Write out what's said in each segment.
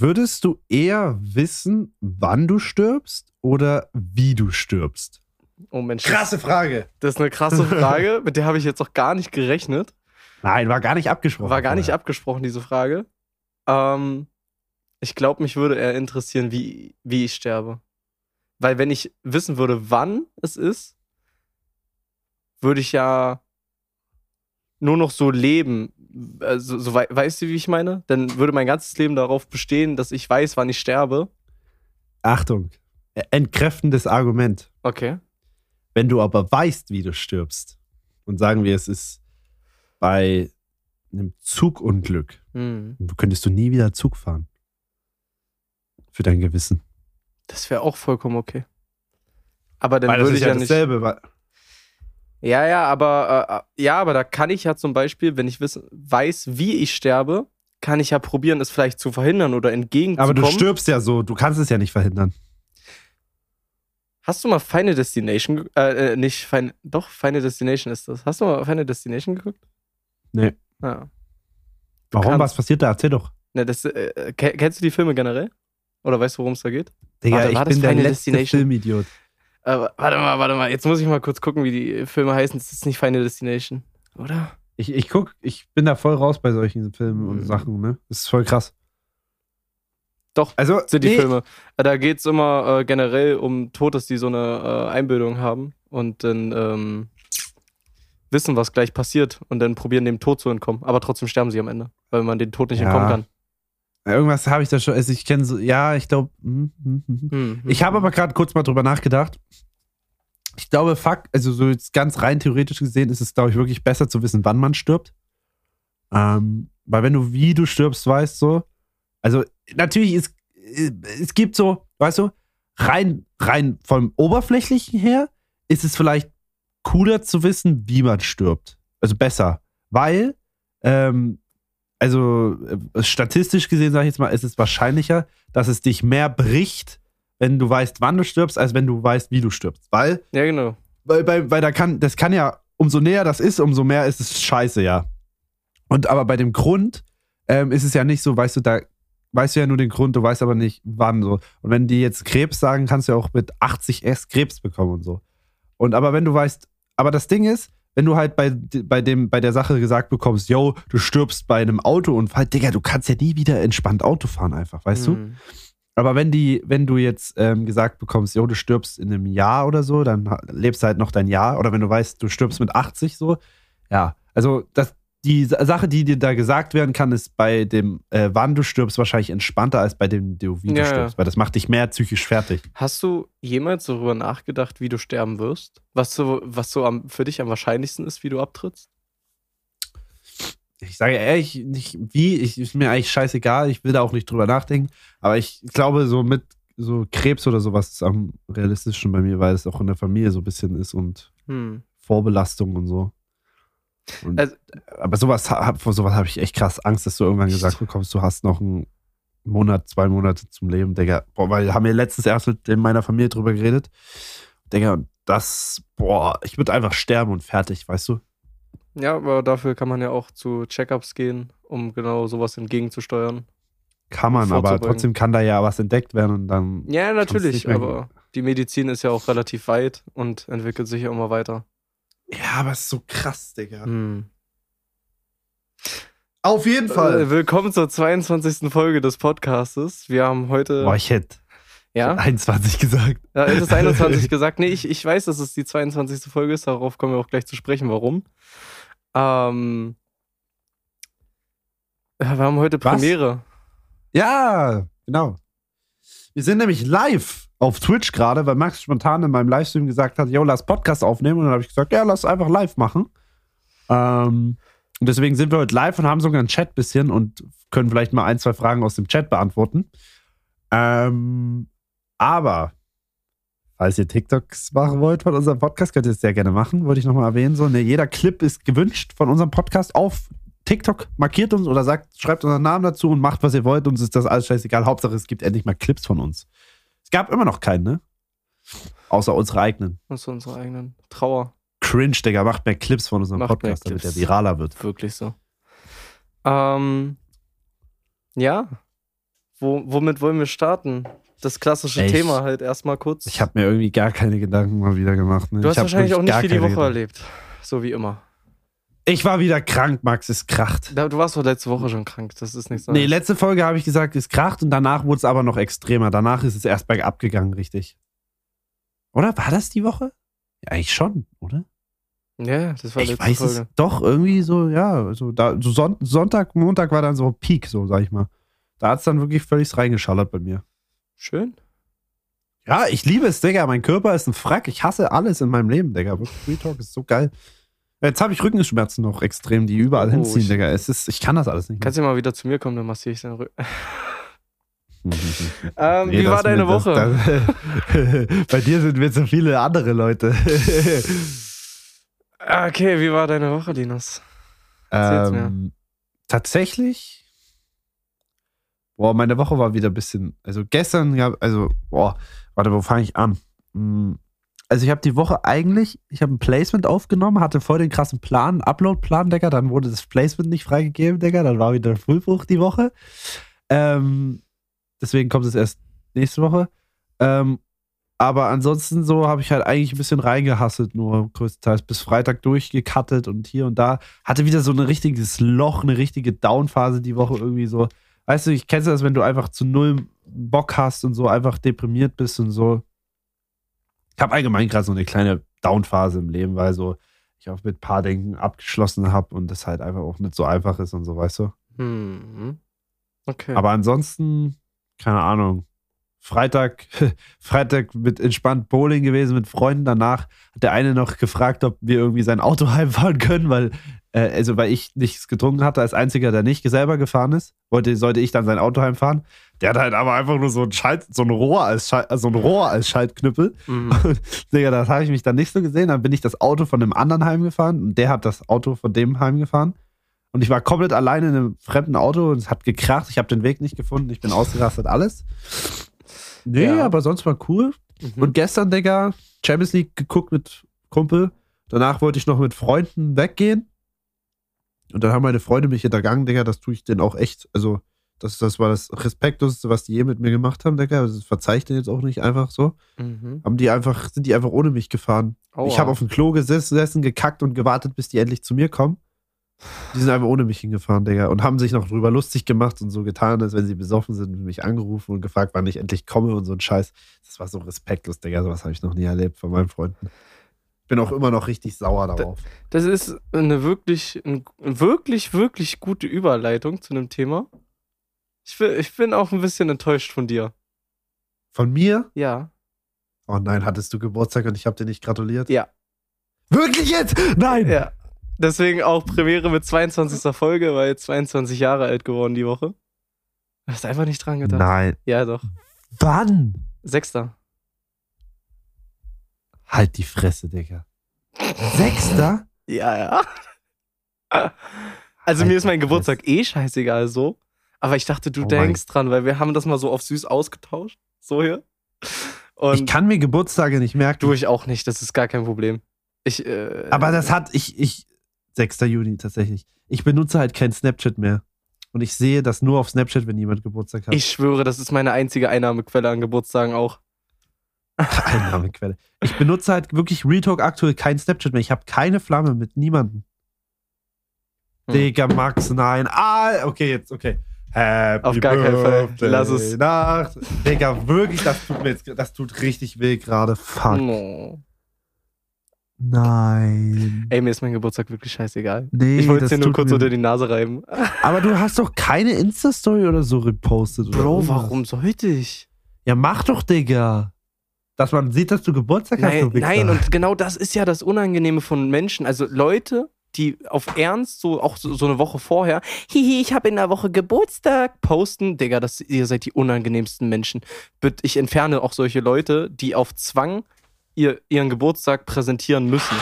Würdest du eher wissen, wann du stirbst oder wie du stirbst? Oh Mensch. Krasse Frage. Das ist eine krasse Frage, mit der habe ich jetzt auch gar nicht gerechnet. Nein, war gar nicht abgesprochen. War gar nicht abgesprochen, diese Frage. Ähm, ich glaube, mich würde eher interessieren, wie, wie ich sterbe. Weil wenn ich wissen würde, wann es ist, würde ich ja nur noch so leben. Also, so, weißt du, wie ich meine? Dann würde mein ganzes Leben darauf bestehen, dass ich weiß, wann ich sterbe. Achtung, entkräftendes Argument. Okay. Wenn du aber weißt, wie du stirbst, und sagen wir, es ist bei einem Zugunglück, hm. könntest du nie wieder Zug fahren. Für dein Gewissen. Das wäre auch vollkommen okay. Aber dann Weil würde ich ja ja nicht. dasselbe. Ja, ja, aber äh, ja, aber da kann ich ja zum Beispiel, wenn ich wissen, weiß, wie ich sterbe, kann ich ja probieren, es vielleicht zu verhindern oder Aber entgegenzukommen. du stirbst ja so, du kannst es ja nicht verhindern. Hast du mal Final Destination, äh, äh, nicht Final, doch Final Destination ist das. Hast du mal Final Destination geguckt? Nee. Ja. Warum? kannst- Was passiert da? Erzähl doch. Ne, das, äh, ke- kennst du die Filme generell? Oder weißt du, worum es da geht? Digga, Warte, ich bin der letzte? Filmidiot. Äh, warte mal, warte mal. Jetzt muss ich mal kurz gucken, wie die Filme heißen. Das ist nicht Final Destination, oder? Ich, ich guck, ich bin da voll raus bei solchen Filmen und Mhm. Sachen, ne? Das ist voll krass. Doch, Also, sind die nee, Filme. Äh, Da geht es immer äh, generell um Tod, dass die so eine äh, Einbildung haben und dann ähm, wissen, was gleich passiert und dann probieren, dem Tod zu entkommen. Aber trotzdem sterben sie am Ende, weil man den Tod nicht Ja. entkommen kann. Irgendwas habe ich da schon, also ich kenne so, ja, ich glaube, Hm, ich habe aber gerade kurz mal drüber nachgedacht. Ich glaube, fuck, also so jetzt ganz rein theoretisch gesehen ist es, glaube ich, wirklich besser zu wissen, wann man stirbt. Ähm, weil wenn du wie du stirbst, weißt so, also natürlich ist, äh, es gibt so, weißt du, rein, rein vom Oberflächlichen her ist es vielleicht cooler zu wissen, wie man stirbt. Also besser. Weil, ähm, also äh, statistisch gesehen, sage ich jetzt mal, ist es wahrscheinlicher, dass es dich mehr bricht, wenn du weißt, wann du stirbst, als wenn du weißt, wie du stirbst. Weil, Ja, genau. weil, weil, weil da kann, das kann ja, umso näher das ist, umso mehr ist es scheiße, ja. Und aber bei dem Grund ähm, ist es ja nicht so, weißt du, da weißt du ja nur den Grund, du weißt aber nicht, wann so. Und wenn die jetzt Krebs sagen, kannst du ja auch mit 80 S Krebs bekommen und so. Und aber wenn du weißt, aber das Ding ist, wenn du halt bei, bei, dem, bei der Sache gesagt bekommst, yo, du stirbst bei einem Autounfall, Digga, du kannst ja nie wieder entspannt Auto fahren einfach, weißt du? Hm. Aber wenn die, wenn du jetzt ähm, gesagt bekommst, jo, du stirbst in einem Jahr oder so, dann lebst du halt noch dein Jahr. Oder wenn du weißt, du stirbst mit 80 so, ja. Also das, die Sa- Sache, die dir da gesagt werden kann, ist bei dem, äh, wann du stirbst, wahrscheinlich entspannter als bei dem, du, wie du Ja, ja. stirbst, weil das macht dich mehr psychisch fertig. Hast du jemals darüber nachgedacht, wie du sterben wirst? Was so, was so am, für dich am wahrscheinlichsten ist, wie du abtrittst? Ich sage ehrlich, nicht wie, ich, ist mir eigentlich scheißegal, ich will da auch nicht drüber nachdenken, aber ich glaube, so mit so Krebs oder sowas ist am realistischen bei mir, weil es auch in der Familie so ein bisschen ist und Hm. Vorbelastung und so. Und, Also- aber sowas, hab- vor sowas habe ich echt krass Angst, dass du irgendwann gesagt bekommst, du hast noch einen Monat, zwei Monate zum Leben, Digga. Boah, weil haben wir letztens erst mit in meiner Familie drüber geredet. Digga, und das, boah, ich würde einfach sterben und fertig, weißt du? Ja, aber dafür kann man ja auch zu Checkups gehen, um genau sowas entgegenzusteuern. Kann man, aber trotzdem kann da ja was entdeckt werden und dann. Ja, natürlich, aber die Medizin ist ja auch relativ weit und entwickelt sich ja immer weiter. Ja, aber es ist so krass, Digga. Hm. Auf jeden Äh, willkommen zur 22. Folge des Podcastes. Wir haben heute. Boah, ich hätte ja? 21 gesagt. Ja, es ist 21 gesagt. Nee, ich, ich weiß, dass es die 22. Folge ist. Darauf kommen wir auch gleich zu sprechen, warum. Ähm, ja, wir haben heute Was? Premiere. Ja, genau. Wir sind nämlich live auf Twitch gerade, weil Max spontan in meinem Livestream gesagt hat, yo, lass Podcast aufnehmen. Und dann habe ich gesagt, ja, lass einfach live machen. Ähm, und deswegen sind wir heute live und haben sogar einen Chat bisschen und können vielleicht mal ein, zwei Fragen aus dem Chat beantworten. Ähm, aber, falls ihr TikToks machen wollt von unserem Podcast, könnt ihr es sehr gerne machen, wollte ich nochmal erwähnen. So, ne, jeder Clip ist gewünscht von unserem Podcast auf TikTok. Markiert uns oder sagt, schreibt unseren Namen dazu und macht, was ihr wollt. Uns ist das alles scheißegal. Hauptsache, es gibt endlich mal Clips von uns. Es gab immer noch keinen, ne? Außer unsere eigenen. Ist unsere eigenen Trauer. Cringe, Digga, macht mehr Clips von unserem Macht Podcast, damit der viraler wird. Wirklich so. Ähm, ja. Wo, womit wollen wir starten? Das klassische Echt? Thema halt erstmal kurz. Ich habe mir irgendwie gar keine Gedanken mal wieder gemacht. Ne? du hast wahrscheinlich auch nicht viel die Woche Gedanken. erlebt. So wie immer. Ich war wieder krank, Max, es kracht. Du warst doch letzte Woche schon krank. Das ist nichts Nee, Neues. letzte Folge habe ich gesagt, es kracht und danach wurde es aber noch extremer. Danach ist es erst bergab gegangen, richtig. Oder war das die Woche? Ja, eigentlich schon, oder? ja, das war Ich letzte weiß Folge. es doch irgendwie so, ja, so, da, so Son Sonntag, Montag war dann so Peak, so sag ich mal. Da hat es dann wirklich völlig reingeschallert bei mir. Schön. Ja, ich liebe es, Digga. Mein Körper ist ein Frack. Ich hasse alles in meinem Leben, Digga. Free Talk ist so geil. Jetzt habe ich Rückenschmerzen noch extrem, die überall Oh, hinziehen, ich- Digga. Es ist, ich kann das alles nicht mehr. Kannst du mal wieder zu mir kommen, dann massiere ich deinen Rücken. Ähm, Nee, wie war deine mit- das- Woche? Das, bei dir sind wir zu viele andere Leute. Okay, wie war deine Woche, Linus? Erzähl's mir. ähm, tatsächlich, boah, meine Woche war wieder ein bisschen, also gestern, ja, also, boah, warte, wo fange ich an? Hm, Also ich habe die Woche eigentlich, ich habe ein Placement aufgenommen, hatte voll den krassen Plan, Upload-Plan, Digga, dann wurde das Placement nicht freigegeben, Digga, dann war wieder Frühbruch die Woche. Ähm, deswegen kommt es erst nächste Woche. Ähm, aber ansonsten so habe ich halt eigentlich ein bisschen reingehasselt, nur größtenteils bis Freitag durchgekattet und hier und da. Hatte wieder so ein richtiges Loch, eine richtige Downphase die Woche irgendwie so. Weißt du, ich kennst du das, wenn du einfach zu null Bock hast und so einfach deprimiert bist und so. Ich habe allgemein gerade so eine kleine Downphase im Leben, weil so ich auch mit ein paar Denken abgeschlossen habe und das halt einfach auch nicht so einfach ist und so, weißt du. Hm. Okay. Aber ansonsten, keine Ahnung. Freitag, Freitag mit entspannt Bowling gewesen mit Freunden. Danach hat der eine noch gefragt, ob wir irgendwie sein Auto heimfahren können, weil, äh, also weil ich nichts getrunken hatte, als einziger, der nicht selber gefahren ist, wollte, sollte ich dann sein Auto heimfahren. Der hat halt aber einfach nur so ein Schalt, so ein Rohr als Schalt, so ein Rohr als Schaltknüppel. Mhm. Digga, das habe ich mich dann nicht so gesehen. Dann bin ich das Auto von dem anderen heimgefahren und der hat das Auto von dem heimgefahren. Und ich war komplett alleine in einem fremden Auto und es hat gekracht. Ich habe den Weg nicht gefunden. Ich bin ausgerastet, alles. Nee, Ja. aber sonst war cool. Mhm. Und gestern, Digga, Champions League geguckt mit Kumpel. Danach wollte ich noch mit Freunden weggehen. Und dann haben meine Freunde mich hintergangen, Digga. Das tue ich denen auch echt. Also, das, das war das Respektloseste, was die je mit mir gemacht haben, Digga. Das ich denen jetzt auch nicht einfach so Mhm. haben die einfach, sind die einfach ohne mich gefahren. Aua. Ich habe auf dem Klo gesessen, gekackt und gewartet, bis die endlich zu mir kommen. Die sind einfach ohne mich hingefahren, Digga, und haben sich noch drüber lustig gemacht und so getan, als wenn sie besoffen sind und mich angerufen und gefragt, wann ich endlich komme und so ein Scheiß. Das war so respektlos, Digga. Sowas habe ich noch nie erlebt von meinen Freunden. Bin auch immer noch richtig sauer darauf. Das ist eine wirklich, ein, wirklich, wirklich gute Überleitung zu einem Thema. Ich bin, ich bin auch ein bisschen enttäuscht von dir. Von mir? Ja. Oh nein, hattest du Geburtstag und ich habe dir nicht gratuliert? Ja. Wirklich jetzt? Nein! Ja. Deswegen auch Premiere mit 22. Folge, weil 22 Jahre alt geworden die Woche. Du hast einfach nicht dran gedacht. Nein. Ja, doch. Wann? Sechster. Halt die Fresse, Digga. Sechster? Ja, ja. Also Halt mir ist mein Geburtstag eh scheißegal so. Aber ich dachte, du Oh denkst dran, weil wir haben das mal so auf süß ausgetauscht. So hier. Und ich kann mir Geburtstage nicht merken. du ich auch nicht, das ist gar kein Problem. Ich, äh, Aber das hat, ich, ich, 6. Juni tatsächlich. Ich benutze halt kein Snapchat mehr. Und ich sehe das nur auf Snapchat, wenn jemand Geburtstag hat. Ich schwöre, das ist meine einzige Einnahmequelle an Geburtstagen auch. Einnahmequelle. Ich benutze halt wirklich Real Talk aktuell kein Snapchat mehr. Ich habe keine Flamme mit niemandem. Hm. Digga, Max, nein. Ah, okay, jetzt, okay. Happy Auf gar keinen Fall. Lass es. Nacht. Digga, wirklich, das tut mir jetzt, das tut richtig weh gerade. Fuck. No. Nein. Ey, mir ist mein Geburtstag wirklich scheißegal. Nee, Ich wollte es dir nur kurz unter die Nase reiben. Aber du hast doch keine Insta-Story oder so repostet. oder Bro, warum sollte ich? Ja, mach doch, Digga. Dass man sieht, dass du Geburtstag hast, Nein, du Wichser. nein, und genau das ist ja das Unangenehme von Menschen. Also Leute, die auf Ernst so auch so, so eine Woche vorher, hihi, ich habe in der Woche Geburtstag, posten. Digga, das, ihr seid die unangenehmsten Menschen. Ich entferne auch solche Leute, die auf Zwang ihr, ihren Geburtstag präsentieren müssen.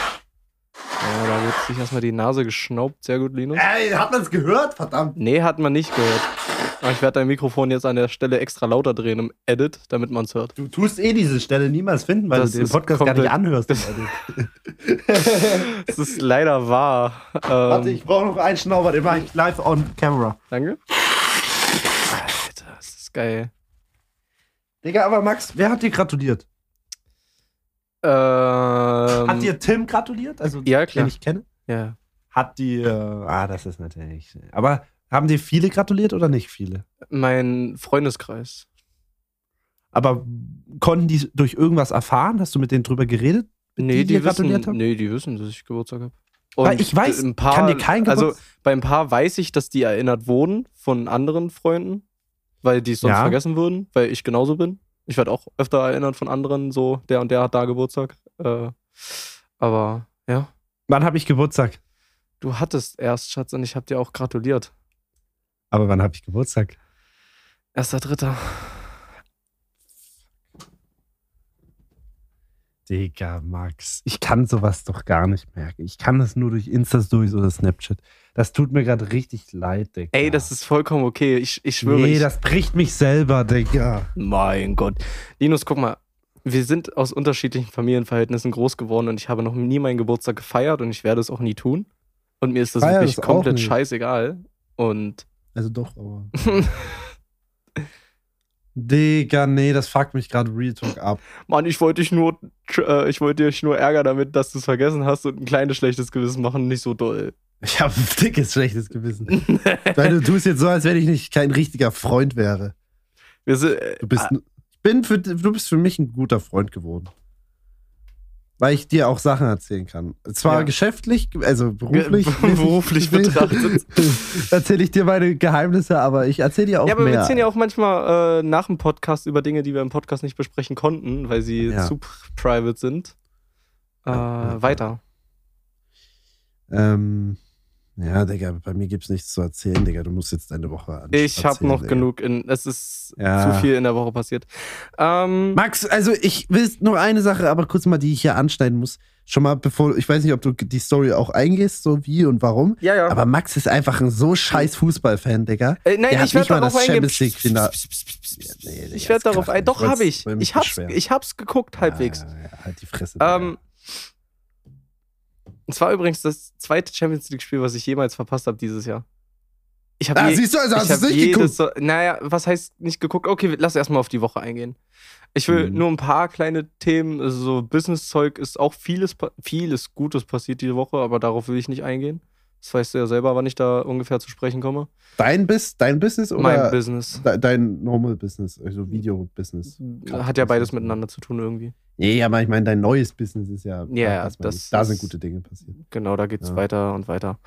Ja, da wird sich erstmal die Nase geschnaubt. Sehr gut, Linus. Ey, hat man es gehört? Verdammt. Nee, hat man nicht gehört. Aber ich werde dein Mikrofon jetzt an der Stelle extra lauter drehen im Edit, damit man es hört. Du tust eh diese Stelle niemals finden, weil Das du den Podcast gar nicht anhörst. das-. Das ist leider wahr. Ähm, Warte, ich brauche noch einen Schnauber, den mache ich live on camera. Danke. Alter, das ist Geil. Digga, aber Max, wer hat dir gratuliert? Ähm, Hat dir Tim gratuliert? Also, Ja, klar. den ich kenne? Ja. Hat die, äh, ah, das ist natürlich. Aber haben dir viele gratuliert oder nicht viele? Mein Freundeskreis. Aber konnten die durch irgendwas erfahren? Hast du mit denen drüber geredet? Nee, die dir die, wissen, gratuliert haben? nee, die wissen, dass ich Geburtstag habe. Weil ich weiß, ein paar, kann dir kein Also Geburts- bei ein paar weiß ich, dass die erinnert wurden von anderen Freunden, weil die es sonst Ja. vergessen würden, weil ich genauso bin. Ich werde auch öfter erinnert von anderen, so der und der hat da Geburtstag. Äh, aber ja, Wann habe ich Geburtstag? du hattest erst, Schatz, und ich habe dir auch gratuliert. Aber wann habe ich Geburtstag? Erster Dritter. Digga, Max, ich kann sowas doch gar nicht merken. Ich kann das nur durch Insta-Stories oder Snapchat. Das tut mir gerade richtig leid, Digga. Ey, das ist vollkommen okay. Ich, ich schwöre. Nee, ich, das bricht mich selber, Digga. Mein Gott. Linus, guck mal. Wir sind aus unterschiedlichen Familienverhältnissen groß geworden und ich habe noch nie meinen Geburtstag gefeiert und ich werde es auch nie tun. Und mir ist das Feier wirklich das komplett scheißegal. Und Also doch, aber. Digga, nee, das fuckt mich gerade Real Talk ab. Mann, ich wollte dich nur, äh, ich wollte dich nur ärgern damit, dass du es vergessen hast und ein kleines schlechtes Gewissen machen, nicht so doll. Ich habe ein dickes, schlechtes Gewissen. Weil du tust jetzt so, als wenn ich nicht kein richtiger Freund wäre. Sind, äh, Du bist, ich bin für, du bist für mich ein guter Freund geworden. Weil ich dir auch Sachen erzählen kann. Zwar Ja. geschäftlich, also beruflich. beruflich betrachtet. erzähle ich dir meine Geheimnisse, aber ich erzähle dir auch Ja, aber mehr. wir erzählen ja auch manchmal äh, nach dem Podcast über Dinge, die wir im Podcast nicht besprechen konnten, weil sie Ja. zu private sind. Äh, ja, weiter. Ähm, ja, Digga, bei mir gibt's nichts zu erzählen, Digga. Du musst jetzt deine Woche an. Ich habe noch Digga. genug. In, es ist Ja. zu viel in der Woche passiert. Ähm, Max, also ich will nur eine Sache, aber kurz mal, die ich hier anschneiden muss. Schon mal bevor, ich weiß nicht, ob du die Story auch eingehst, so wie und warum. ja, ja. Aber Max ist einfach ein so scheiß Fußballfan, Digga. äh, nein, der ich werde darauf das eingehen. Ja, nee, ich werde darauf ein. Doch, habe ich. Ich hab's, ich hab's geguckt, halbwegs. Ja, halt die Fresse. Digga. Es war übrigens das zweite Champions League-Spiel, was ich jemals verpasst habe dieses Jahr. Ich habe ah, siehst du, also hast du es nicht geguckt. so, naja, was heißt nicht geguckt? Okay, lass erstmal auf die Woche eingehen. Ich will Mhm. nur ein paar kleine Themen, also so Business-Zeug ist auch vieles, vieles Gutes passiert diese Woche, aber darauf will ich nicht eingehen. Das weißt du ja selber, wann ich da ungefähr zu sprechen komme. Dein, Bis, dein Business oder mein Business. de- dein Normal Business, also Video-Business? Hat ja beides miteinander zu tun irgendwie. Nee, aber ich meine, dein neues Business ist ja. Ja, das das. Da sind gute Dinge passiert. Genau, da geht's Ja. weiter und weiter.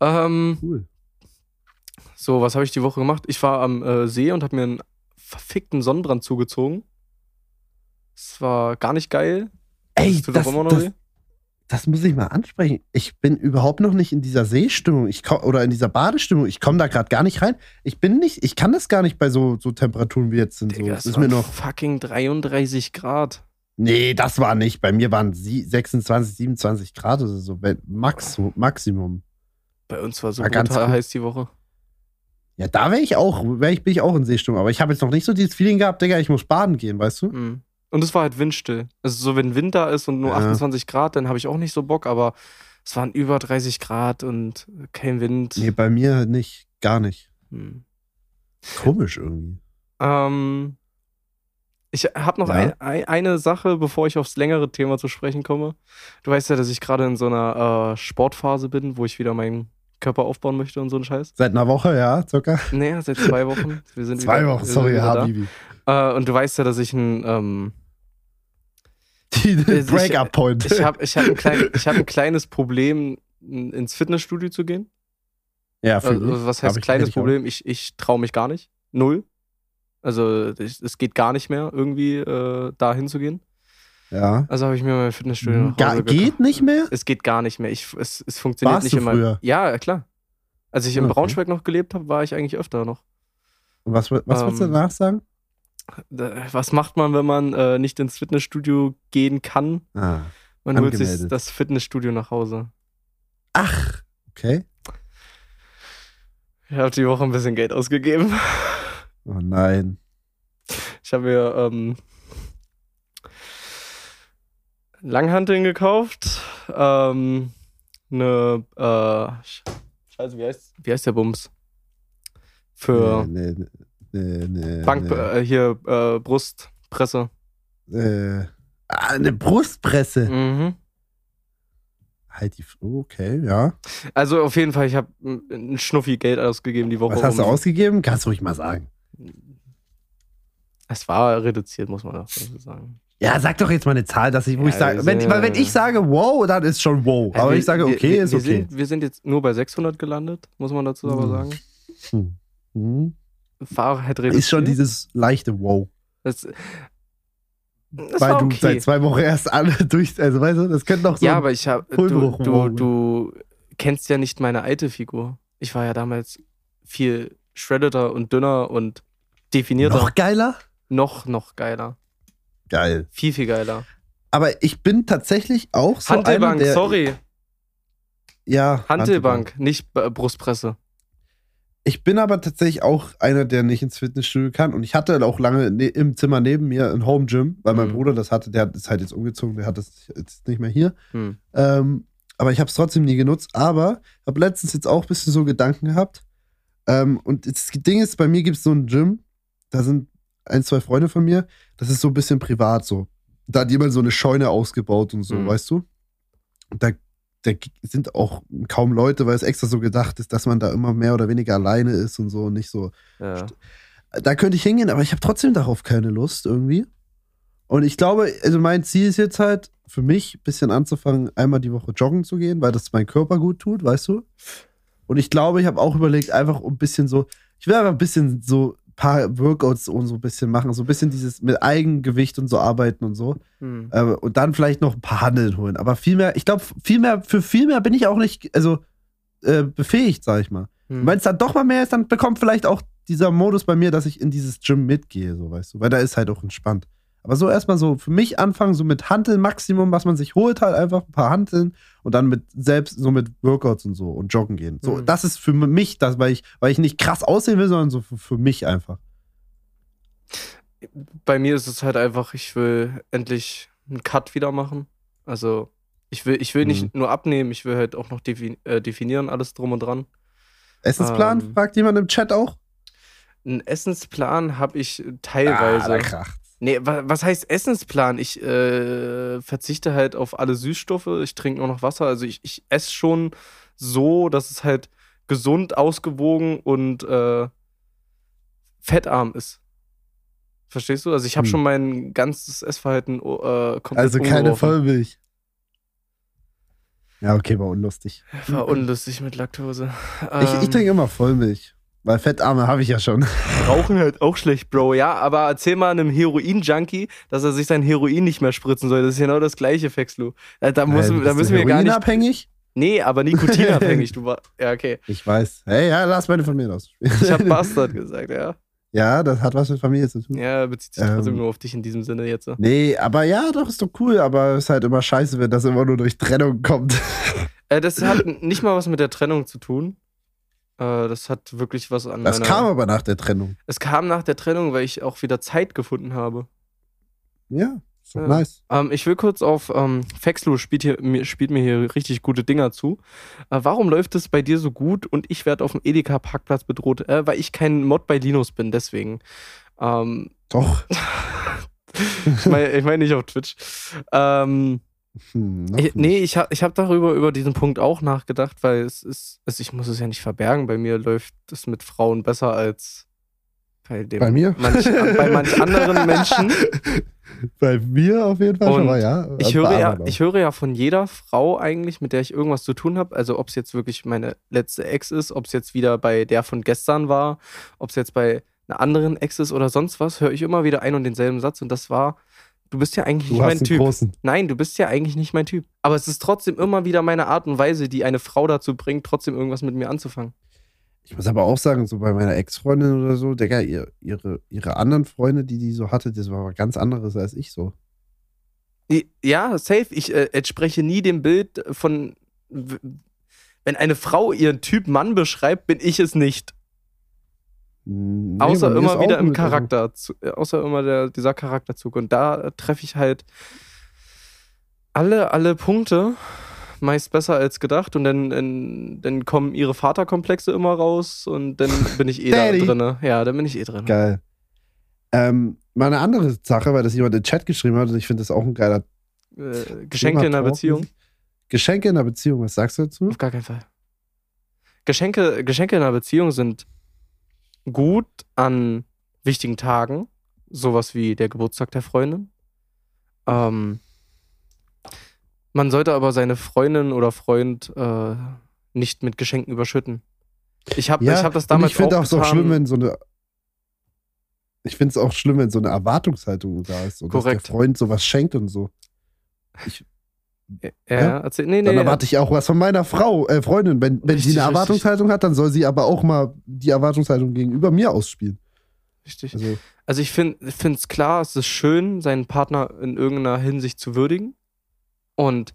Ähm, Cool. so, was habe ich die Woche gemacht? Ich war am äh, See und habe mir einen verfickten Sonnenbrand zugezogen. Es war gar nicht geil. Ey, Das das, das. Das muss ich mal ansprechen. Ich bin überhaupt noch nicht in dieser Seestimmung ich komm, oder in dieser Badestimmung. Ich komme da gerade gar nicht rein. Ich bin nicht, ich kann das gar nicht bei so, so Temperaturen wie jetzt sind. So. Digga, Das es ist mir noch. fucking 33 Grad. Nee, das war nicht. Bei mir waren sie 26, 27 Grad oder so. Max, Maximum. Bei uns war so War ganz brutal heiß die Woche. Ja, da wäre ich auch, wär ich, bin ich auch in Seestimmung. Aber ich habe jetzt noch nicht so dieses Feeling gehabt, Digga, ich muss baden gehen, weißt du? Mhm. Und es war halt windstill. Also so, wenn Winter ist und nur Ja. 28 Grad, dann habe ich auch nicht so Bock, aber es waren über 30 Grad und kein Wind. Nee, bei mir nicht, gar nicht. Hm. Komisch irgendwie. Ähm, ich habe noch Ja. ein, ein, eine Sache, bevor ich aufs längere Thema zu sprechen komme. Du weißt ja, dass ich gerade in so einer äh, Sportphase bin, wo ich wieder meinen Körper aufbauen möchte und so ein Scheiß. Seit einer Woche, ja, circa. Nee, seit zwei Wochen. Zwei wieder, Wochen, sorry, da. Habibi. Äh, und du weißt ja, dass ich ein, ähm, Die ich- Break-up-Point. ich habe ich hab ein, klein, ich hab ein kleines Problem, ins Fitnessstudio zu gehen. ja, Also, was heißt kleines ich auch. Problem? Ich, ich traue mich gar nicht. Null. Also ich, es geht gar nicht mehr, irgendwie äh, da hinzugehen. Ja. Also habe ich mir mein Fitnessstudio nach Ga geht nicht mehr? Es geht gar nicht mehr. Ich, es, es funktioniert Warst nicht du immer. früher? Ja, klar. Als ich in Okay. Braunschweig noch gelebt habe, war ich eigentlich öfter noch. Und was, was willst du Ähm, danach sagen? Was macht man, wenn man äh, nicht ins Fitnessstudio gehen kann? Ah. Man holt sich das Fitnessstudio nach Hause. Ach, okay. Ich habe die Woche ein bisschen Geld ausgegeben. Oh nein. Ich habe mir ähm, Langhanteln gekauft. Ähm, eine, äh, Sch- Scheiße, wie heißt, wie heißt der Bums? Für, Nee, nee, Nee, nee, Bank, nee. äh, hier, äh, Brustpresse. Äh, ah, eine Brustpresse. Mhm. Halt die. Okay, ja. Also auf jeden Fall, ich habe ein Schnuffi Geld ausgegeben die Woche. Was hast du ausgegeben? Kannst du ruhig mal sagen. Es war reduziert, muss man auch sagen. Ja, sag doch jetzt mal eine Zahl, dass ich, wo Ja, ich sage, wenn, weil wenn ich sage wow, dann ist schon wow. Ja, Aber wir- ich sage okay, wir, ist wir okay. Sind, wir sind jetzt nur bei 600 gelandet, muss man dazu aber Mhm. sagen. Hm. Hm. War halt reduziert. Ist schon dieses leichte wow. Das, das weil war du okay. seit zwei Wochen erst alle durch, also weißt du, das könnte noch so. ja, aber ich habe. Du, du, wow. du kennst ja nicht meine alte Figur. Ich war ja damals viel shreddeter und dünner und definierter. noch geiler? noch, noch geiler. Geil. Viel, viel geiler. Aber ich bin tatsächlich auch so einer, Hantelbank, der, sorry. Ja, Hantelbank, nicht äh, Brustpresse. Ich bin aber tatsächlich auch einer, der nicht ins Fitnessstudio kann. Und ich hatte auch lange ne im Zimmer neben mir ein Home Gym, weil mein Mhm. Bruder das hatte. Der hat- ist halt jetzt umgezogen, der hat das jetzt nicht mehr hier. Hm. Ähm, aber ich habe es trotzdem nie genutzt. Aber ich habe letztens jetzt auch ein bisschen so Gedanken gehabt. Ähm, und das Ding ist, bei mir gibt es so ein Gym, da sind ein, zwei Freunde von mir, das ist so ein bisschen privat so. Da hat jemand so eine Scheune ausgebaut und so, Mhm. weißt du? Und da, da sind auch kaum Leute, weil es extra so gedacht ist, dass man da immer mehr oder weniger alleine ist und so und nicht so. Ja. Da könnte ich hingehen, aber ich habe trotzdem darauf keine Lust irgendwie. Und ich glaube, also mein Ziel ist jetzt halt für mich ein bisschen anzufangen, einmal die Woche joggen zu gehen, weil das mein Körper gut tut, weißt du? Und ich glaube, ich habe auch überlegt, einfach ein bisschen so, ich will einfach ein bisschen so paar Workouts und so ein bisschen machen, so ein bisschen dieses mit Eigengewicht und so arbeiten und so. Hm. Äh, und dann vielleicht noch ein paar Handeln holen. Aber viel mehr, ich glaube, viel mehr, für viel mehr bin ich auch nicht, also äh, befähigt, sag ich mal. Hm. Wenn es dann doch mal mehr ist, dann bekommt vielleicht auch dieser Modus bei mir, dass ich in dieses Gym mitgehe, so weißt du, weil da ist halt auch entspannt. Aber so erstmal so für mich anfangen, so mit Hanteln Maximum, was man sich holt, halt einfach ein paar Hanteln und dann mit selbst so mit Workouts und so und joggen gehen. So, Mhm. das ist für mich das, weil ich, weil ich nicht krass aussehen will, sondern so für, für mich einfach. Bei mir ist es halt einfach, ich will endlich einen Cut wieder machen. Also ich will, ich will nicht Mhm. nur abnehmen, ich will halt auch noch defin äh, definieren, alles drum und dran. Essensplan? Ähm. fragt jemand im Chat auch? Einen Essensplan habe ich teilweise. Ah, da kracht. Nee, wa was heißt Essensplan? Ich äh, verzichte halt auf alle Süßstoffe, ich trinke nur noch Wasser. Also ich, ich esse schon so, dass es halt gesund, ausgewogen und äh, fettarm ist. Verstehst du? Also ich habe Hm. schon mein ganzes Essverhalten äh, komplett Also keine umgeworfen. Vollmilch. Ja, okay, war unlustig. War unlustig mit Laktose. Ich, ich Ähm, trinke immer Vollmilch. Weil Fettarme habe ich ja schon. Rauchen halt auch schlecht, Bro. Ja, aber erzähl mal einem Heroin-Junkie, dass er sich sein Heroin nicht mehr spritzen soll. Das ist genau das gleiche, Fexlu. Da, da, muss, Äh, da müssen wir gar nicht. heroinabhängig? Nee, aber nikotinabhängig. du war. Ja, okay. Ich weiß. Hey, ja, lass meine Familie aus. Ich hab Bastard gesagt, ja. ja, das hat was mit Familie zu tun. Ja, bezieht sich Ähm. trotzdem nur auf dich in diesem Sinne jetzt. so. Nee, aber ja, doch, ist doch cool. Aber es ist halt immer scheiße, wenn das immer nur durch Trennung kommt. Äh, das hat nicht mal was mit der Trennung zu tun. Äh, das hat wirklich was an Das meiner. kam aber nach der Trennung. es kam nach der Trennung, weil ich auch wieder Zeit gefunden habe. Ja, doch Ja. nice. Ähm, ich will kurz auf ähm, Fexlu spielt, hier, spielt mir hier richtig gute Dinger zu. Äh, warum läuft es bei dir so gut und ich werde auf dem Edeka-Parkplatz bedroht? Äh, weil ich kein Mod bei Linus bin, deswegen. Ähm, Doch. ich meine ich mein nicht auf Twitch. Ähm, Hm, ich, nee, ich habe ich hab darüber über diesen Punkt auch nachgedacht, weil es ist, also ich muss es ja nicht verbergen. Bei mir läuft es mit Frauen besser als bei dem Bei mir? Manch, bei manch anderen Menschen. Bei mir auf jeden Fall schon Und mal, ja. Ich Bei höre, ja, ich höre ja von jeder Frau eigentlich, mit der ich irgendwas zu tun habe, also ob es jetzt wirklich meine letzte Ex ist, ob es jetzt wieder bei der von gestern war, ob es jetzt bei einer anderen Ex ist oder sonst was, höre ich immer wieder ein und denselben Satz und das war, du bist ja eigentlich du nicht mein Typ. großen. Nein, du bist ja eigentlich nicht mein Typ. Aber es ist trotzdem immer wieder meine Art und Weise, die eine Frau dazu bringt, trotzdem irgendwas mit mir anzufangen. Ich muss aber auch sagen, so bei meiner Ex-Freundin oder so, Digga, ihr, ihre, ihre anderen Freunde, die die so hatte, das war ganz anderes als ich so. Ja, safe. Ich äh, entspreche nie dem Bild von, wenn eine Frau ihren Typ Mann beschreibt, bin ich es nicht. Nee, Außer immer wieder im mit, also- Charakter, äh, außer immer der, dieser Charakterzug. Und da äh, treffe ich halt alle, alle Punkte meist besser als gedacht und dann, dann, dann kommen ihre Vaterkomplexe immer raus und dann bin ich eh da drin. Ja, dann bin ich eh drin. Geil. Ähm, mal eine andere Sache, weil das jemand in den Chat geschrieben hat und ich finde das auch ein geiler Äh, Geschenke in einer Thema-Talk. Beziehung? Geschenke in einer Beziehung, was sagst du dazu? Auf gar keinen Fall. Geschenke, Geschenke in einer Beziehung sind gut an wichtigen Tagen, sowas wie der Geburtstag der Freundin. Ähm, man sollte aber seine Freundin oder Freund äh, nicht mit Geschenken überschütten. Ich habe ich hab das und damals ich finde auch auch so getan. schlimm, wenn so eine. Ich finde es auch schlimm, wenn so eine Erwartungshaltung da ist. So, dass der Freund sowas schenkt und so. Ja, Ja? erzähl, nee, Dann nee, erwarte ich auch was von meiner Frau, äh, Freundin. Wenn, wenn Richtig, sie eine richtig. Erwartungshaltung hat, dann soll sie aber auch mal die Erwartungshaltung gegenüber mir ausspielen. richtig. Also, Also ich finde es klar, es ist schön, seinen Partner in irgendeiner Hinsicht zu würdigen. Und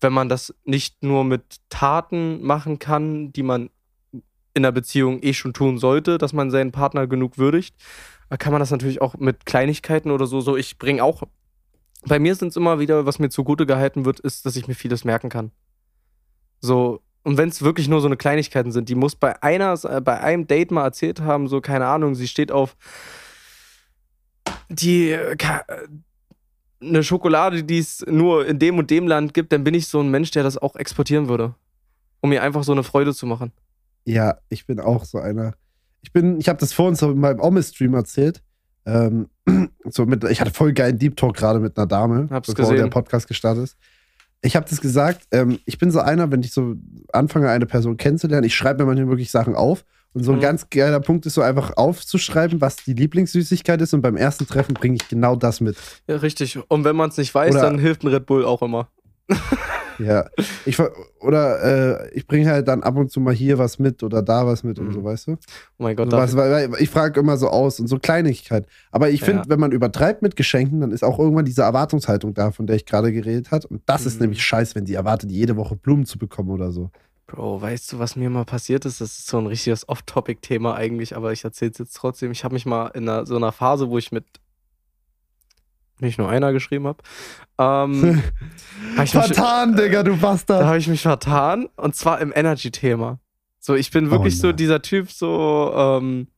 wenn man das nicht nur mit Taten machen kann, die man in der Beziehung eh schon tun sollte, dass man seinen Partner genug würdigt, dann kann man das natürlich auch mit Kleinigkeiten oder so. So, ich bringe auch. Bei mir sind es immer wieder, was mir zugute gehalten wird, ist, dass ich mir vieles merken kann. So, und wenn es wirklich nur so eine Kleinigkeiten sind, die muss bei einer, bei einem Date mal erzählt haben, so, keine Ahnung, sie steht auf die eine Schokolade, die es nur in dem und dem Land gibt, dann bin ich so ein Mensch, der das auch exportieren würde. Um mir einfach so eine Freude zu machen. ja, ich bin auch so einer. Ich bin, ich habe das vorhin so in meinem Omis-Stream erzählt. Ähm, so mit, ich hatte voll geilen Deep Talk gerade mit einer Dame, Hab's bevor gesehen. der Podcast gestartet ist. Ich habe das gesagt, ähm, ich bin so einer, wenn ich so anfange, eine Person kennenzulernen, ich schreibe mir manchmal wirklich Sachen auf. Und so ein Mhm. ganz geiler Punkt ist so einfach aufzuschreiben, was die Lieblingssüßigkeit ist. Und beim ersten Treffen bringe ich genau das mit. Ja, richtig. Und wenn man es nicht weiß, Oder- dann hilft ein Red Bull auch immer. Ja. Ich, oder äh, ich bringe halt dann ab und zu mal hier was mit oder da was mit und Mhm. so, weißt du? Oh mein Gott, So was, dafür, weil, ich frage immer so aus und so Kleinigkeit. Aber ich finde, Ja. wenn man übertreibt mit Geschenken, dann ist auch irgendwann diese Erwartungshaltung da, von der ich gerade geredet habe. Und das ist Mhm. nämlich scheiß, wenn die erwartet, jede Woche Blumen zu bekommen oder so. Bro, weißt du, was mir mal passiert ist? Das ist so ein richtiges Off-Topic-Thema eigentlich, aber ich erzähle es jetzt trotzdem. Ich habe mich mal in einer, so einer Phase, wo ich mit nicht nur einer geschrieben habe, ähm, hab ich mich, Vertan, Digga, du da Bastard. habe ich mich vertan und zwar im Energy-Thema. So, ich bin wirklich Oh so dieser Typ, so, ähm,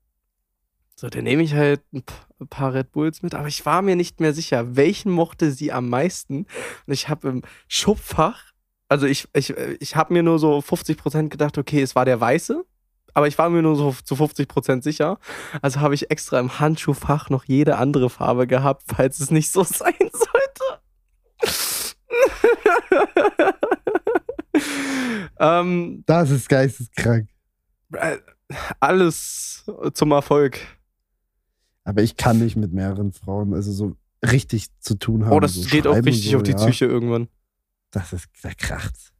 so, dann nehme ich halt ein paar Red Bulls mit, aber ich war mir nicht mehr sicher, welchen mochte sie am meisten. Und ich habe im Schubfach, also ich, ich, ich habe mir nur so 50% gedacht, okay, es war der weiße, aber ich war mir nur so zu 50% sicher. Also habe ich extra im Handschuhfach noch jede andere Farbe gehabt, falls es nicht so sein sollte. ähm, Das ist geisteskrank. äh, alles zum Erfolg. Aber ich kann nicht mit mehreren Frauen, also so richtig zu tun haben. Oh, das so geht auch richtig so, auf die ja. Psyche irgendwann. Das ist, da kracht's.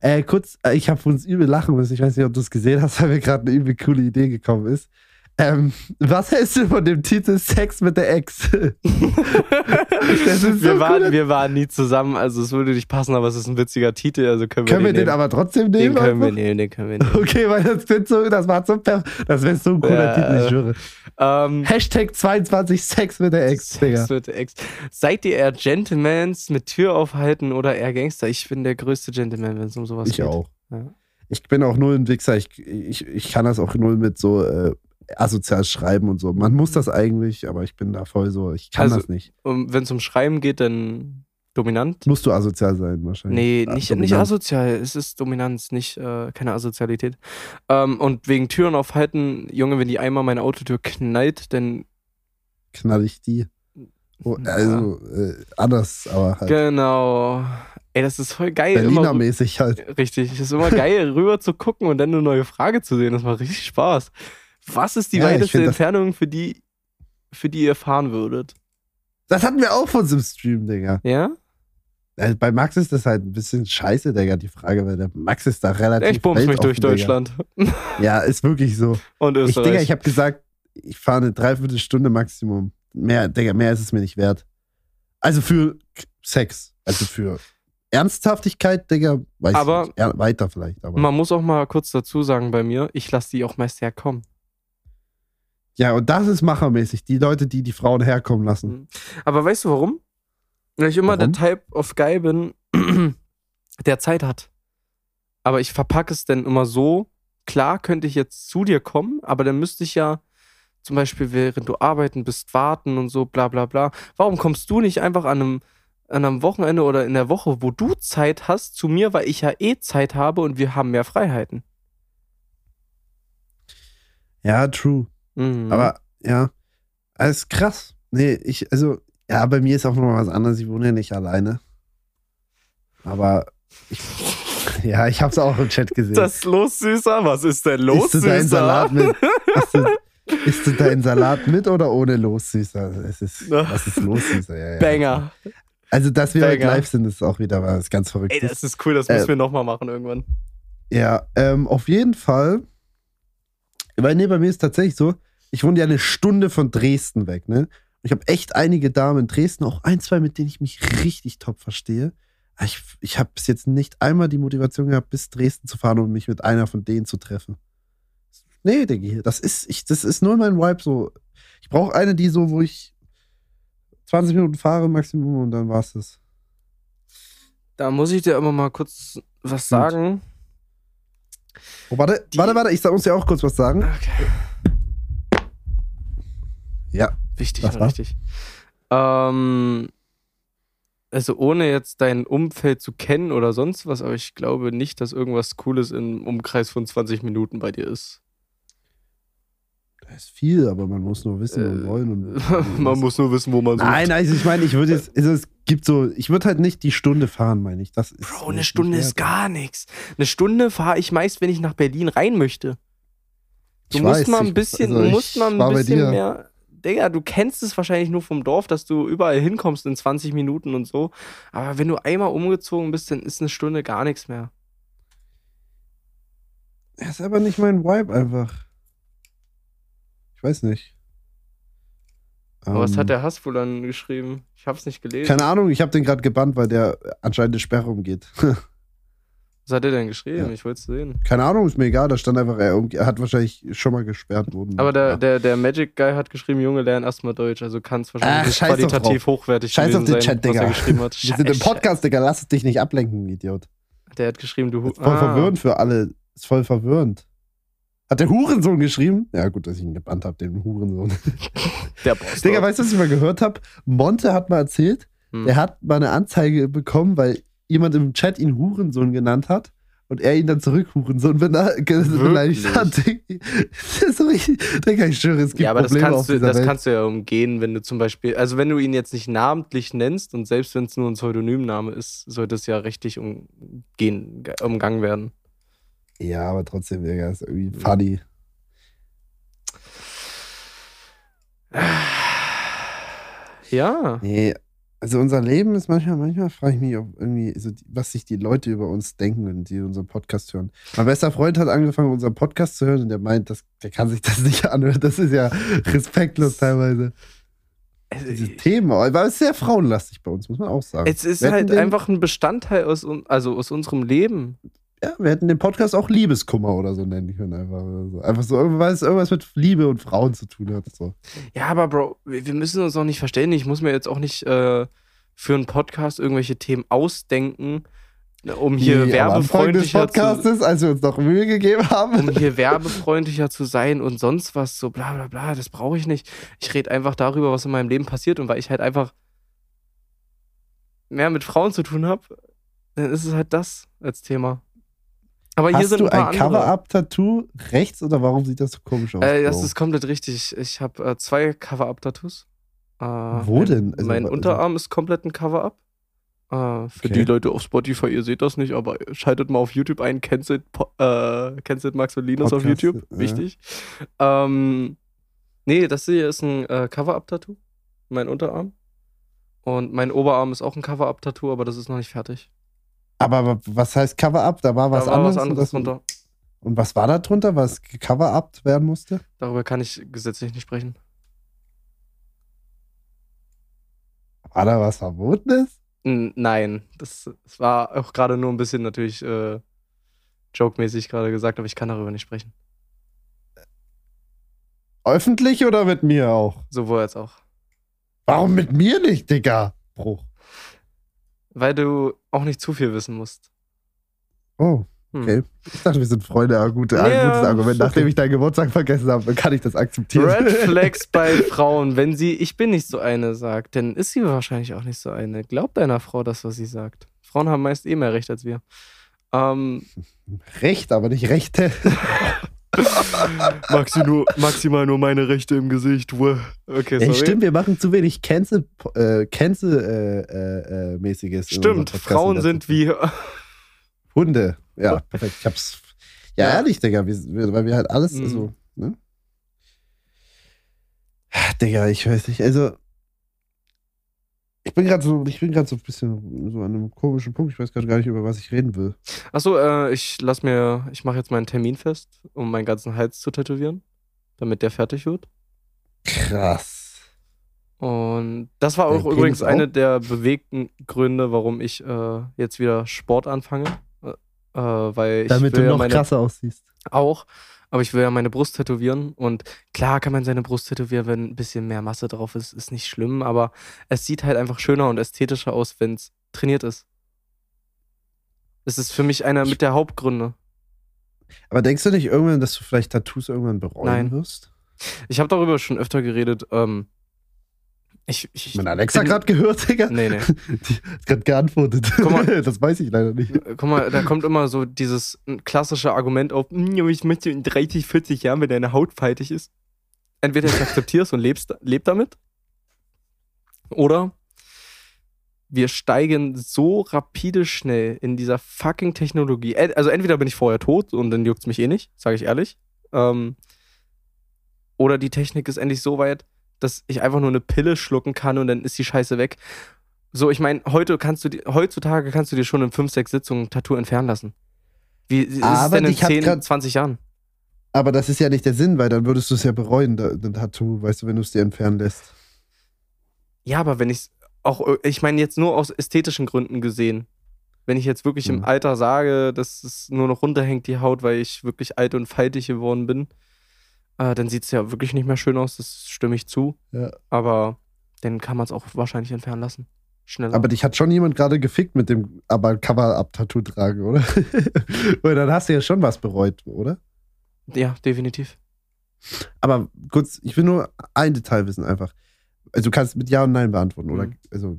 Äh, kurz, äh, ich habe uns übel lachen müssen. Ich weiß nicht, ob du es gesehen hast, weil mir gerade eine übel coole Idee gekommen ist. Ähm, was hältst du von dem Titel Sex mit der Ex? So wir, waren, cool. wir waren nie zusammen, also es würde nicht passen, aber es ist ein witziger Titel, also können wir Können wir den, den aber trotzdem nehmen. Den können wir einfach? nehmen, den können wir nehmen. Okay, weil das wird so, das war so Das wäre so ein cooler Ja, Titel, ich äh, schwöre. Ähm, Hashtag 22 Sex mit der Ex, Digga. Sex mit der Ex. Seid ihr eher Gentlemans mit Tür aufhalten oder eher Gangster? Ich bin der größte Gentleman, wenn es um sowas Ich geht. auch. Ja. Ich bin auch null ein Wichser. Ich, ich, ich kann das auch null mit so äh, asozial schreiben und so. Man muss das eigentlich, aber ich bin da voll so, ich kann Also, das nicht. Und wenn es um Schreiben geht, dann dominant? Musst du asozial sein, wahrscheinlich. Nee, Ah, nicht, dominant. nicht asozial. Es ist Dominanz, nicht äh, keine Asozialität. Ähm, und wegen Türen aufhalten, Junge, wenn die einmal meine Autotür knallt, dann Knall ich die. Oh, also, äh, anders, aber halt. Genau. Ey, das ist voll geil. Berliner-mäßig halt. Richtig. Es ist immer geil, rüber zu gucken und dann eine neue Frage zu sehen. Das macht richtig Spaß. Was ist die Ja, ich weiteste Entfernung, für die, für die ihr fahren würdet? Das hatten wir auch von so einem Stream, Digga. Ja? Äh, Bei Max ist das halt ein bisschen scheiße, Digga, die Frage, weil der Max ist da relativ. Ich bums mich durch Digga. Deutschland Ja, ist wirklich so. und Ich, Österreich. Digga, ich habe gesagt, ich fahre eine Dreiviertelstunde Maximum. Mehr, Digga, mehr ist es mir nicht wert. Also für Sex. Also für Ernsthaftigkeit, Digga, weiß Aber- ich nicht. Weiter vielleicht, aber. Man muss auch mal kurz dazu sagen bei mir, ich lasse die auch meist herkommen. Ja, und das ist machermäßig. Die Leute, die die Frauen herkommen lassen. Aber weißt du warum? Weil ich immer Warum? der Type of Guy bin, der Zeit hat. Aber ich verpacke es dann immer so, klar könnte ich jetzt zu dir kommen, aber dann müsste ich ja zum Beispiel, während du arbeiten bist, warten und so, bla bla bla. Warum kommst du nicht einfach an einem, an einem Wochenende oder in der Woche, wo du Zeit hast, zu mir, weil ich ja eh Zeit habe und wir haben mehr Freiheiten? Ja, true. Mhm. Aber ja, ist krass. Nee, ich, also, ja, bei mir ist auch noch mal was anderes. Ich wohne ja nicht alleine. Aber ich, ja, ich hab's auch im Chat gesehen. das ist los, Süßer? Was ist denn los, Süßer? Salat mit? Isst du, deinen Salat mit oder ohne los, Süßer? Es ist, was ist los, Süßer? Ja, ja. Banger. Also, dass wir heute Banger. live sind, ist auch wieder was ganz Ey, Verrücktes. das ist cool, das Äh, müssen wir nochmal machen irgendwann. Ja, ähm, auf jeden Fall. Weil, nee, bei mir ist tatsächlich so, ich wohne ja eine Stunde von Dresden weg, ne? Und ich habe echt einige Damen in Dresden, auch ein, zwei, mit denen ich mich richtig top verstehe. Aber Ich, ich habe bis jetzt nicht einmal die Motivation gehabt, bis Dresden zu fahren, um mich mit einer von denen zu treffen. Nee, Diggi, das ist, ich, das ist nur mein Vibe so. Ich brauche eine, die so, wo ich 20 Minuten fahre, Maximum, und dann war's das. Da muss ich dir aber mal kurz was sagen. Oh, warte, Die- warte, warte, ich muss dir auch kurz was sagen. Okay. Ja. Wichtig, Was war? richtig. Ähm, also ohne jetzt dein Umfeld zu kennen oder sonst was, aber ich glaube nicht, dass irgendwas Cooles im Umkreis von 20 Minuten bei dir ist. Das ist viel, aber man muss nur wissen und Äh, wollen. Und, Man muss nur wissen, wo man sucht. Nein, also ich meine, ich würde jetzt, also es gibt so, ich würde halt nicht die Stunde fahren, meine ich. Das ist Bro, mir eine Stunde ist gar nichts. Eine Stunde fahre ich meist, wenn ich nach Berlin rein möchte. Du Ich musst weiß, mal ein ich- bisschen, also musst mal ein bisschen mehr. Digga, du kennst es wahrscheinlich nur vom Dorf, dass du überall hinkommst in 20 Minuten und so. Aber wenn du einmal umgezogen bist, dann ist eine Stunde gar nichts mehr. Das ist aber nicht mein Vibe einfach. Ich weiß nicht. Aber was Ähm, hat der Hassfuhl dann geschrieben? Ich hab's nicht gelesen. Keine Ahnung, ich habe den gerade gebannt, weil der anscheinend eine Sperre umgeht. Was hat er denn geschrieben? Ja. Ich wollte es sehen. Keine Ahnung, ist mir egal, da stand einfach, er, er hat wahrscheinlich schon mal gesperrt worden. Aber der, ja. der, der Magic Guy hat geschrieben, Junge, lern erstmal Deutsch. Also kann es wahrscheinlich Ach, qualitativ hochwertig Scheiß auf den sein, Chat, er Digga. Wir sind im Podcast, Digga, lass es dich nicht ablenken, Idiot. Der hat geschrieben, du... Ist voll Ah. verwirrend für alle. Ist voll verwirrend. Hat der Hurensohn geschrieben? Ja, gut, dass ich ihn gebannt habe, den Hurensohn. Der Boss. Digga, weißt du, was ich mal gehört habe? Monte hat mal erzählt, Hm. der hat mal eine Anzeige bekommen, weil jemand im Chat ihn Hurensohn genannt hat und er ihn dann zurück Hurensohn ge- beleidigt hat. Das ist so richtig. Digga, ich schwöre, es gibt ja, aber das Probleme auf kannst, du, das Welt. kannst du ja umgehen, wenn du zum Beispiel, also wenn du ihn jetzt nicht namentlich nennst und selbst wenn es nur ein Pseudonymname ist, sollte es ja richtig umgehen, umgangen werden. ja, aber trotzdem, Digga, ist irgendwie funny. Ja. Nee, also unser Leben ist manchmal, manchmal frage ich mich, ob irgendwie, so, was sich die Leute über uns denken, wenn die unseren Podcast hören. Mein bester Freund hat angefangen, unseren Podcast zu hören und der meint, das, der kann sich das nicht anhören. Das ist ja respektlos teilweise. Diese Themen, aber es ist sehr frauenlastig bei uns, muss man auch sagen. Es ist halt den, einfach ein Bestandteil aus, also aus unserem Leben. Ja, wir hätten den Podcast auch Liebeskummer oder so nennen können. Einfach, einfach so irgendwas, irgendwas mit Liebe und Frauen zu tun hat. So. Ja, aber Bro, wir müssen uns auch nicht verständigen. Ich muss mir jetzt auch nicht äh, für einen Podcast irgendwelche Themen ausdenken, ne, um hier des werbefreundlicher zu, Podcastes, als wir uns noch Mühe gegeben haben. um hier werbefreundlicher zu sein und sonst was, so bla bla bla, das brauche ich nicht. Ich rede einfach darüber, was in meinem Leben passiert und weil ich halt einfach mehr mit Frauen zu tun habe, dann ist es halt das als Thema. Aber hier Hast sind du ein ein. Cover-Up-Tattoo rechts oder warum sieht das so komisch aus? Äh, das ist komplett richtig. Ich habe äh, zwei Cover-Up-Tattoos. Äh, Wo mein, denn? Also, mein also- Unterarm ist komplett ein Cover-Up. Äh, für Okay. die Leute auf Spotify, ihr seht das nicht, aber schaltet mal auf YouTube ein, Cancelled, Po- äh, Cancelled Max und Linus auf Podcast, YouTube. ja. Wichtig. Ähm, nee, das hier ist ein äh, Cover-Up-Tattoo. Mein Unterarm. Und mein Oberarm ist auch ein Cover-Up-Tattoo, aber das ist noch nicht fertig. Aber, was heißt Cover-Up? Da war was da war anderes. was und anderes das- drunter. Und was war da drunter, was Cover-Up werden musste? Darüber kann ich gesetzlich nicht sprechen. War da was Verbotenes? Nein, das, das war auch gerade nur ein bisschen natürlich äh, joke-mäßig gerade gesagt, aber ich kann darüber nicht sprechen. Öffentlich oder mit mir auch? Sowohl als auch. Warum mit mir nicht, Digga? Bruch. Weil du auch nicht zu viel wissen musst. Oh, Hm. okay. Ich dachte, wir sind Freunde, aber gut, ein Ja, gutes Argument. Nachdem okay. ich deinen Geburtstag vergessen habe, kann ich das akzeptieren. Red Flags bei Frauen, wenn sie ich bin nicht so eine sagt, dann ist sie wahrscheinlich auch nicht so eine. Glaubt einer Frau das, was sie sagt. Frauen haben meist eh mehr Recht als wir. Ähm, Recht, aber nicht Rechte. Maxi nur, maximal nur meine Rechte im Gesicht. Okay, Ey, stimmt, wir machen zu wenig Cancel, äh, Cancel äh, äh, äh, Stimmt, Frauen in sind wie. Hunde. Ja, perfekt. Ich hab's. Ja, Ja. ehrlich, Digga, wir, weil wir halt alles Mhm. so, ne? Digga, ich weiß nicht, also ich bin gerade so, ich bin gerade so ein bisschen so an einem komischen Punkt. Ich weiß gerade gar nicht, über was ich reden will. Achso, äh, ich lass mir, ich mache jetzt meinen Termin fest, um meinen ganzen Hals zu tätowieren, damit der fertig wird. Krass. Und das war auch übrigens auch? eine der bewegten Gründe, warum ich äh, jetzt wieder Sport anfange. Äh, äh, weil ich Damit will du noch meine, krasser aussiehst. auch, aber ich will ja meine Brust tätowieren. Und klar kann man seine Brust tätowieren, wenn ein bisschen mehr Masse drauf ist, ist nicht schlimm, aber es sieht halt einfach schöner und ästhetischer aus, wenn es trainiert ist. Es ist für mich einer mit der Hauptgründe. Aber denkst du nicht irgendwann, dass du vielleicht Tattoos irgendwann bereuen Nein. wirst? Ich habe darüber schon öfter geredet. Ähm, ich, ich, Mein Alexa bin- gerade gehört, Digga. Nee, nee. Die hat gerade geantwortet. Guck mal. das weiß ich leider nicht. Guck mal, da kommt immer so dieses klassische Argument auf, "Hm, ich möchte in 30, 40 Jahren, wenn deine Haut faltig ist. Entweder ich akzeptierst und lebst, leb damit. Oder wir steigen so rapide schnell in dieser fucking Technologie. Also entweder bin ich vorher tot und dann juckt's mich eh nicht, sage ich ehrlich. Ähm, oder die Technik ist endlich so weit, dass ich einfach nur eine Pille schlucken kann und dann ist die Scheiße weg. So, ich meine, heute kannst du heutzutage kannst du dir schon in 5, 6 Sitzungen ein Tattoo entfernen lassen. Wie ist es denn in dich hat 10, grad- 20 Jahren? Aber das ist ja nicht der Sinn, weil dann würdest du es ja bereuen, ein Tattoo, weißt du, wenn du es dir entfernen lässt. Ja, aber wenn ich auch, äh, ich meine jetzt nur aus ästhetischen Gründen gesehen. Wenn ich jetzt wirklich Mhm. im Alter sage, dass es nur noch runterhängt, die Haut, weil ich wirklich alt und faltig geworden bin, äh, dann sieht es ja wirklich nicht mehr schön aus, das stimme ich zu. Ja. Aber dann kann man es auch wahrscheinlich entfernen lassen. Schneller. Aber dich hat schon jemand gerade gefickt mit dem aber Cover-Up-Tattoo tragen, oder? Weil dann hast du ja schon was bereut, oder? ja, definitiv. Aber kurz, ich will nur ein Detail wissen einfach. Also du kannst mit Ja und Nein beantworten, oder? Mhm. Also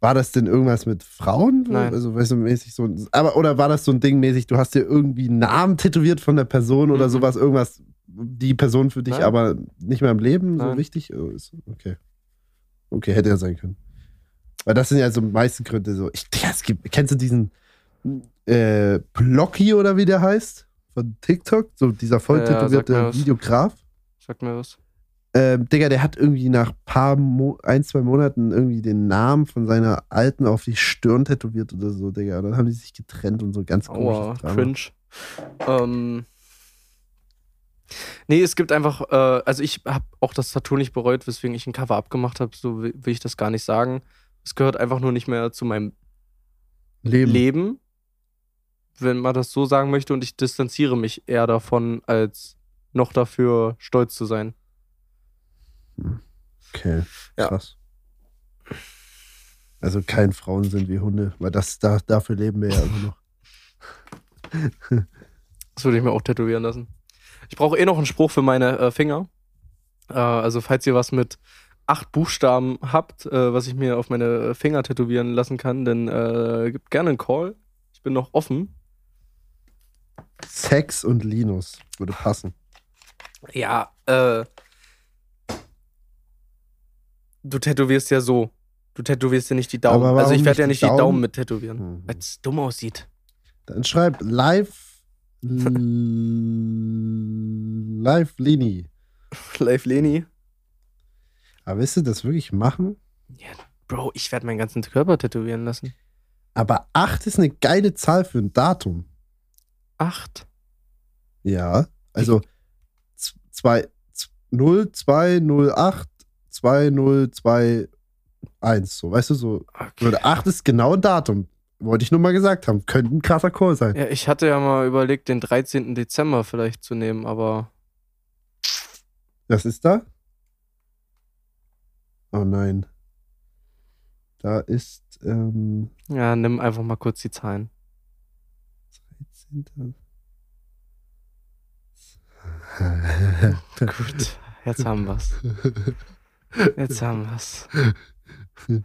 war das denn irgendwas mit Frauen? Nein. Also weißt du, mäßig so. Aber oder war das so ein Ding mäßig, du hast dir irgendwie einen Namen tätowiert von der Person oder Mhm. sowas, irgendwas, die Person für dich Nein. aber nicht mehr im Leben so Nein. wichtig? Oh, ist- Okay. Okay, hätte ja sein können. Weil das sind ja so die meisten Gründe so. Ich, ja, es gibt, kennst du diesen äh, Blocky oder wie der heißt? Von TikTok? So dieser voll Ja, ja, sag tätowierte mir was. Videograf. Sag mir was. Ähm, Digga, der hat irgendwie nach paar Mo ein, zwei Monaten irgendwie den Namen von seiner Alten auf die Stirn tätowiert oder so, Digga. Und dann haben die sich getrennt und so ganz Aua, komisches Drama. cringe. Ähm, nee, es gibt einfach, äh, also ich habe auch das Tattoo nicht bereut, weswegen ich ein Cover abgemacht habe, so will will ich das gar nicht sagen. Es gehört einfach nur nicht mehr zu meinem Leben. Leben, wenn man das so sagen möchte, und ich distanziere mich eher davon, als noch dafür stolz zu sein. Okay, Ja. krass. Also kein Frauen sind wie Hunde, weil das da, dafür leben wir ja immer noch. Das würde ich mir auch tätowieren lassen. Ich brauche eh noch einen Spruch für meine äh, Finger. Äh, also, falls ihr was mit acht Buchstaben habt, äh, was ich mir auf meine Finger tätowieren lassen kann, dann äh, gebt gerne einen Call. Ich bin noch offen. Sex und Linus würde passen. Ja, äh. Du tätowierst ja so. Du tätowierst ja nicht die Daumen. Also ich werde ja nicht die Daumen, Daumen? mit tätowieren, Mhm. weil es dumm aussieht. Dann schreib live live Lini. Live Leni. Aber willst du das wirklich machen? Bro, ich werde meinen ganzen Körper tätowieren lassen. Aber 8 ist eine geile Zahl für ein Datum. Acht. Ja, also 0208 2021, so, weißt du, so. Okay. Würde 8 ist genau ein Datum. Wollte ich nur mal gesagt haben. Könnte ein krasser Call sein. Ja, ich hatte ja mal überlegt, den 13. Dezember vielleicht zu nehmen, aber Was ist da? Oh nein. Da ist, ähm, ja, nimm einfach mal kurz die Zahlen. Gut, jetzt haben wir's. Jetzt haben wir's.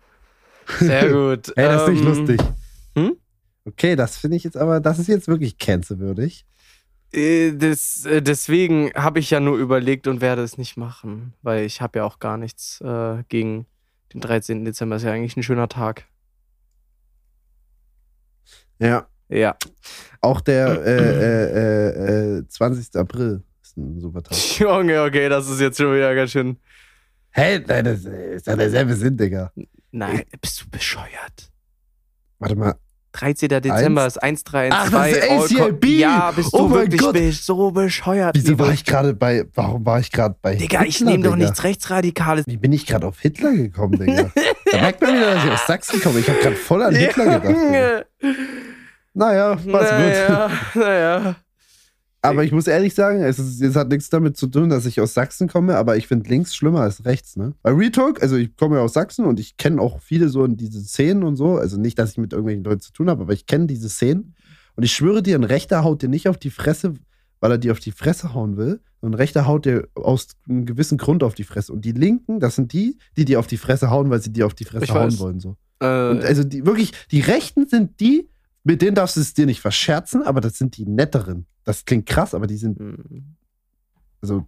Sehr gut. Ey, das ist nicht Ähm, lustig. hm? Okay, das finde ich jetzt aber, das ist jetzt wirklich cancelwürdig. Äh, Das, äh, deswegen habe ich ja nur überlegt und werde es nicht machen, weil ich habe ja auch gar nichts äh, gegen den 13. Dezember. Ist ja eigentlich ein schöner Tag. Ja. Ja. Auch der äh, äh, äh, 20. April ist ein super Tag. Junge, okay, das ist jetzt schon wieder ganz schön. Hey, nein, das ist ja derselbe Sinn, Digga. Nein, bist du bescheuert? Warte mal. 13. Dezember ist 1312. Ach, das ist ACAB. Ja, bist Oh du wirklich Gott. so bescheuert. Wieso war ich gerade bei, warum war ich gerade bei Digga, ich Hitler, nehme doch nichts Rechtsradikales. Wie bin ich gerade auf Hitler gekommen, Digga? da merkt man wieder, dass ich aus Sachsen komme. Ich habe gerade voll an Hitler gedacht. Digga. Naja, was wird. Naja, naja. Aber ich muss ehrlich sagen, es, ist, es hat nichts damit zu tun, dass ich aus Sachsen komme, aber ich finde links schlimmer als rechts, ne? Bei Retalk, also ich komme ja aus Sachsen und ich kenne auch viele so in diese Szenen und so. Also nicht, dass ich mit irgendwelchen Leuten zu tun habe, aber ich kenne diese Szenen. Und ich schwöre dir, ein Rechter haut dir nicht auf die Fresse, weil er dir auf die Fresse hauen will. Und ein Rechter haut dir aus einem gewissen Grund auf die Fresse. Und die Linken, das sind die, die dir auf die Fresse hauen, weil sie dir auf die Fresse Ich hauen weiß. wollen. So. Äh, Und also die wirklich, die Rechten sind die, mit denen darfst du es dir nicht verscherzen, aber das sind die netteren. Das klingt krass, aber die sind, hm. also,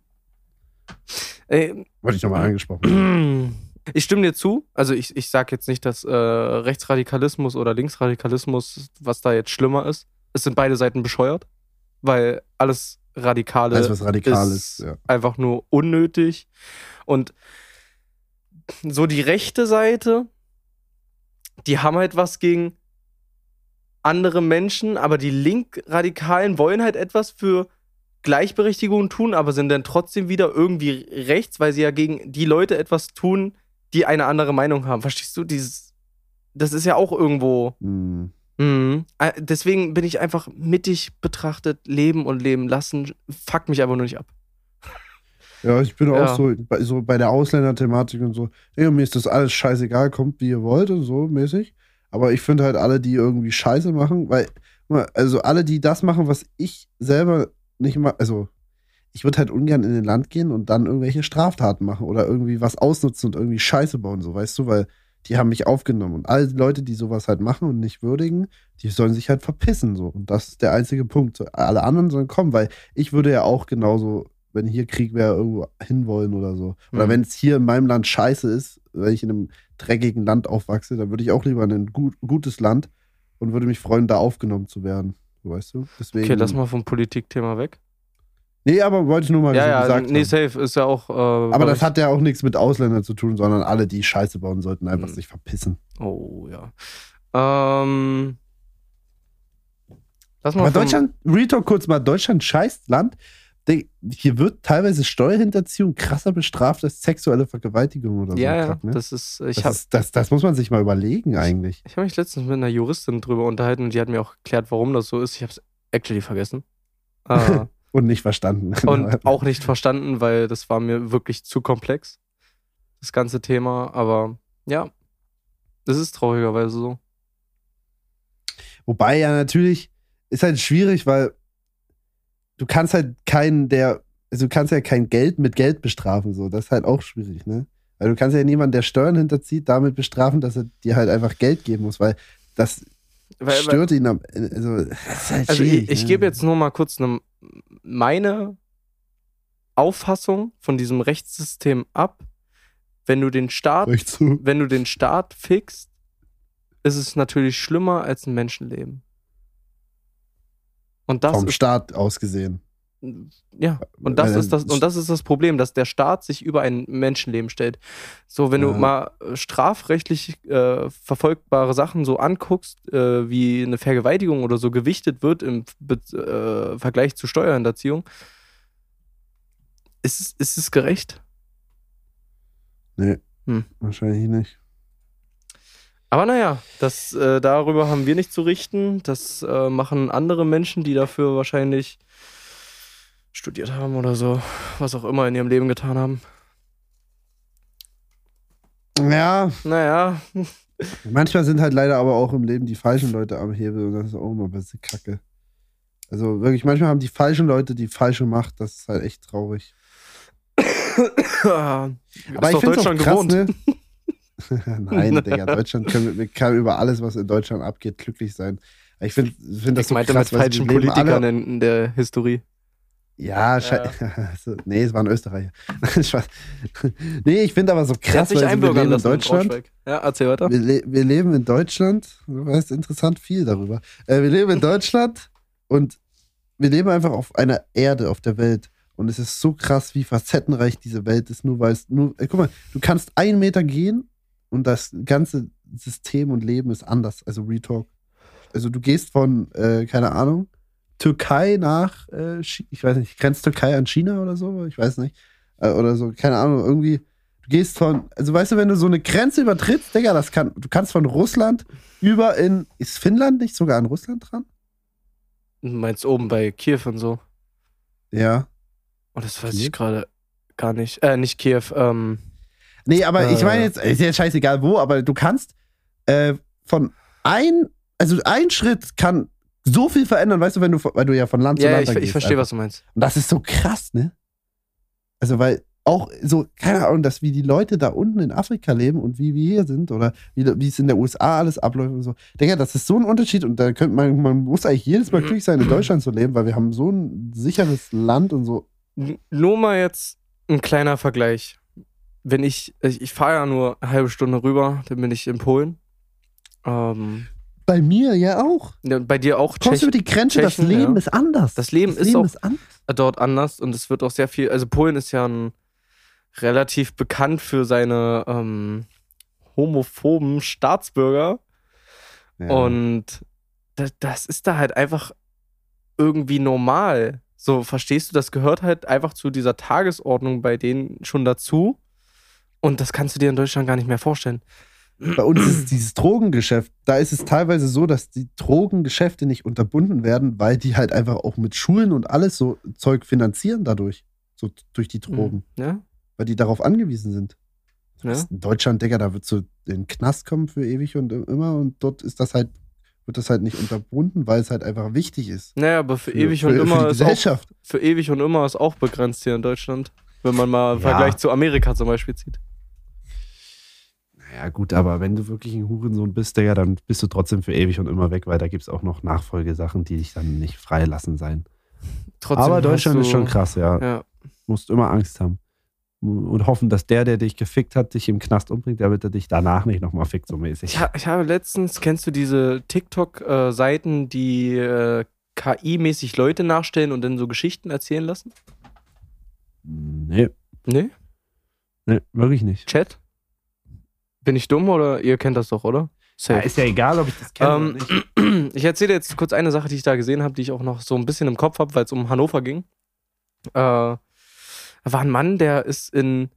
Ey, wollte ich nochmal angesprochen. haben. Ich stimme dir zu. Also ich, ich sage jetzt nicht, dass äh, Rechtsradikalismus oder Linksradikalismus, was da jetzt schlimmer ist. Es sind beide Seiten bescheuert, weil alles Radikale Alles, was radikal ist ist, ja. einfach nur unnötig. Und so die rechte Seite, die haben halt was gegen andere Menschen, aber die Linkradikalen wollen halt etwas für Gleichberechtigung tun, aber sind dann trotzdem wieder irgendwie rechts, weil sie ja gegen die Leute etwas tun, die eine andere Meinung haben. Verstehst du? Dieses, das ist ja auch irgendwo. Hm. Mhm. Äh, Deswegen bin ich einfach mittig betrachtet, leben und leben lassen. Fuck mich einfach nur nicht ab. Ja, ich bin Ja. auch so bei, so bei der Ausländerthematik und so. Digga, mir ist das alles scheißegal, kommt wie ihr wollt und so mäßig. Aber ich finde halt alle, die irgendwie Scheiße machen, weil, also alle, die das machen, was ich selber nicht mal, also ich würde halt ungern in ein Land gehen und dann irgendwelche Straftaten machen oder irgendwie was ausnutzen und irgendwie Scheiße bauen, so, weißt du, weil die haben mich aufgenommen. Und alle Leute, die sowas halt machen und nicht würdigen, die sollen sich halt verpissen, so. Und das ist der einzige Punkt. Alle anderen sollen kommen, weil ich würde ja auch genauso, wenn hier Krieg wäre, irgendwo hinwollen oder so. Oder Mhm. wenn es hier in meinem Land scheiße ist, wenn ich in einem dreckigen Land aufwachse, dann würde ich auch lieber in ein gut, gutes Land und würde mich freuen, da aufgenommen zu werden. Weißt du? Deswegen. Okay, lass mal vom Politikthema weg. Nee, aber wollte ich nur mal ja, so ja, gesagt nee, haben. safe ist ja auch. Äh, Aber das hat ja auch nichts mit Ausländern zu tun, sondern alle, die Scheiße bauen, sollten einfach Mhm. sich verpissen. Oh, ja. Ähm. Lass mal. Aber Deutschland, Retalk kurz mal, Deutschland scheiß Land. Hier wird teilweise Steuerhinterziehung krasser bestraft als sexuelle Vergewaltigung oder so. Ja, ja, Kack, ne? das ist. Ich das, habe ist, das, das muss man sich mal überlegen eigentlich. ich hab mich letztens mit einer Juristin drüber unterhalten und die hat mir auch erklärt, warum das so ist. Ich habe es actually vergessen. Äh, Und nicht verstanden. und auch nicht verstanden, weil das war mir wirklich zu komplex. Das ganze Thema. Aber ja, das ist traurigerweise so. Wobei ja natürlich ist halt schwierig, weil du kannst halt keinen, der, also du kannst ja kein Geld mit Geld bestrafen, so. Das ist halt auch schwierig, ne? Weil du kannst ja niemanden, der Steuern hinterzieht, damit bestrafen, dass er dir halt einfach Geld geben muss, weil das Weil, weil, stört ihn am, also, das ist halt also schwierig, ich, ich ne? gebe jetzt nur mal kurz eine, meine Auffassung von diesem Rechtssystem ab. Wenn du den Staat wenn du den Staat fixst, ist es natürlich schlimmer als ein Menschenleben. Und das Vom ist Staat aus gesehen. ja, und das Weil ist das und das ist das Problem, dass der Staat sich über ein Menschenleben stellt. So, wenn du Ja. mal äh, strafrechtlich äh, verfolgbare Sachen so anguckst, äh, wie eine Vergewaltigung oder so gewichtet wird im äh, Vergleich zu Steuerhinterziehung, ist es, ist es gerecht? Nee, Hm. wahrscheinlich nicht. Aber naja, das, äh, darüber haben wir nicht zu richten. Das äh, machen andere Menschen, die dafür wahrscheinlich studiert haben oder so, was auch immer in ihrem Leben getan haben. Ja, Naja, manchmal sind halt leider aber auch im Leben die falschen Leute am Hebel und das ist auch immer ein bisschen kacke. Also wirklich, manchmal haben die falschen Leute die falsche Macht. Das ist halt echt traurig. Aber Aber ich doch Deutschland krass, gewohnt. ne? Nein, Digga, Deutschland können, wir kann über alles, was in Deutschland abgeht, glücklich sein. Ich finde find das Ich so meinte krass, mit falschen Politikern alle- in, der Historie. Ja, schei- so, nee, es waren Österreicher. Nee, ich finde aber so krass, weil wir leben in Deutschland. Ja, erzähl weiter. Wir, le wir leben in Deutschland. Du weißt interessant viel darüber. Äh, wir leben in Deutschland und wir leben einfach auf einer Erde, auf der Welt. Und es ist so krass, wie facettenreich diese Welt ist. Nur weil es nur. Ey, guck mal, du kannst einen Meter gehen und das ganze System und Leben ist anders. Also Retalk. Also du gehst von, äh, keine Ahnung, Türkei nach, äh, ich weiß nicht, grenzt Türkei an China oder so? Ich weiß nicht. Äh, oder so, keine Ahnung, irgendwie. Du gehst von, also weißt du, wenn du so eine Grenze übertrittst, Digga, das kann, du kannst von Russland über in, ist Finnland nicht sogar an Russland dran? Du meinst oben bei Kiew und so. Ja. Oh, das weiß Kiew? ich gerade gar nicht. Äh, nicht Kiew, ähm. Nee, aber ich Äh. meine jetzt, ist ja scheißegal wo, aber du kannst äh, von ein, also ein Schritt kann so viel verändern, weißt du, wenn du, weil du ja von Land zu Ja, ja, Land ich, dann ich gehst verstehe, einfach. was du meinst. Und das ist so krass, ne? Also, weil auch so, keine Ahnung, dass wie die Leute da unten in Afrika leben und wie wir hier sind oder wie, wie es in der USA alles abläuft und so. Digga, das ist so ein Unterschied und da könnte man, man muss eigentlich jedes Mal glücklich sein, in Deutschland zu leben, weil wir haben so ein sicheres Land und so. Nur mal jetzt ein kleiner Vergleich. Wenn ich, ich, ich fahre ja nur eine halbe Stunde rüber, dann bin ich in Polen. Ähm, Bei mir ja auch. ja, bei dir auch Kommst du Tschech, über die Grenze, das Tschechen, Leben ja. ist anders. Das Leben ist auch- anders. dort anders und es wird auch sehr viel, also Polen ist ja ein relativ bekannt für seine ähm, homophoben Staatsbürger Ja. und das, das ist da halt einfach irgendwie normal. So, verstehst du, das gehört halt einfach zu dieser Tagesordnung bei denen schon dazu und das kannst du dir in Deutschland gar nicht mehr vorstellen. Bei uns ist dieses Drogengeschäft, da ist es teilweise so, dass die Drogengeschäfte nicht unterbunden werden, weil die halt einfach auch mit Schulen und alles so Zeug finanzieren dadurch. So durch die Drogen. Ja? Weil die darauf angewiesen sind. Ja? In Deutschland, Digga, da wird so in den Knast kommen für ewig und immer und dort ist das halt, wird das halt nicht unterbunden, weil es halt einfach wichtig ist. Naja, aber für, Für- ewig für, und für immer die ist auch, Gesellschaft. für ewig und immer ist auch begrenzt hier in Deutschland. Wenn man mal einen Ja. Vergleich zu Amerika zum Beispiel zieht. Naja, gut, aber wenn du wirklich ein Hurensohn bist, Digga, dann bist du trotzdem für ewig und immer weg, weil da gibt es auch noch Nachfolgesachen, die dich dann nicht freilassen sein. Trotzdem aber Deutschland du, ist schon krass, ja. Ja. musst immer Angst haben. Und hoffen, dass der, der dich gefickt hat, dich im Knast umbringt, damit er dich danach nicht nochmal fickt, so mäßig. Ich, ha ich habe letztens, kennst du diese TikTok-Seiten, die äh, KI-mäßig Leute nachstellen und dann so Geschichten erzählen lassen? Nee, Nee? nee, wirklich nicht. Chat? Bin ich dumm oder ihr kennt das doch, oder? Ja, ist ja egal, ob ich das kenne Ähm, ich erzähle jetzt kurz eine Sache, die ich da gesehen habe, die ich auch noch so ein bisschen im Kopf habe, weil es um Hannover ging. Äh, da war ein Mann, der ist in,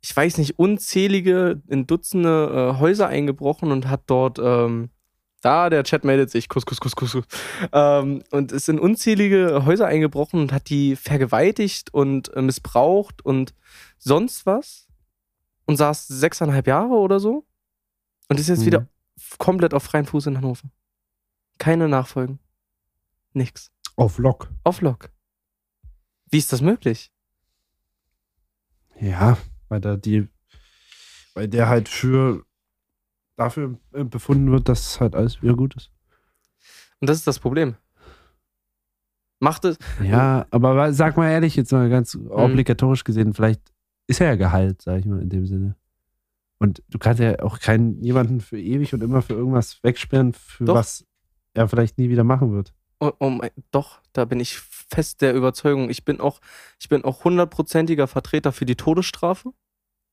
ich weiß nicht, unzählige, in Dutzende äh, Häuser eingebrochen und hat dort, ähm, da, der Chat meldet sich, Kuss, Kuss, Kuss, Kuss, Kuss. Ähm, und ist in unzählige Häuser eingebrochen und hat die vergewaltigt und äh, missbraucht und sonst was. Und saß sechseinhalb Jahre oder so. Und ist jetzt Mhm. wieder komplett auf freien Fuß in Hannover. Keine Nachfolgen. Nix. Auf Lock. Auf Lock. Wie ist das möglich? Ja, weil da die, weil der halt für dafür äh, befunden wird, dass halt alles wieder gut ist. Und das ist das Problem. Macht es. Ja, aber sag mal ehrlich, jetzt mal ganz obligatorisch gesehen, vielleicht ist er ja geheilt, sag ich mal, in dem Sinne. Und du kannst ja auch keinen jemanden für ewig und immer für irgendwas wegsperren, für Doch. was er vielleicht nie wieder machen wird. Oh, oh mein, doch, da bin ich fest der Überzeugung. Ich bin auch, ich bin auch hundertprozentiger Vertreter für die Todesstrafe.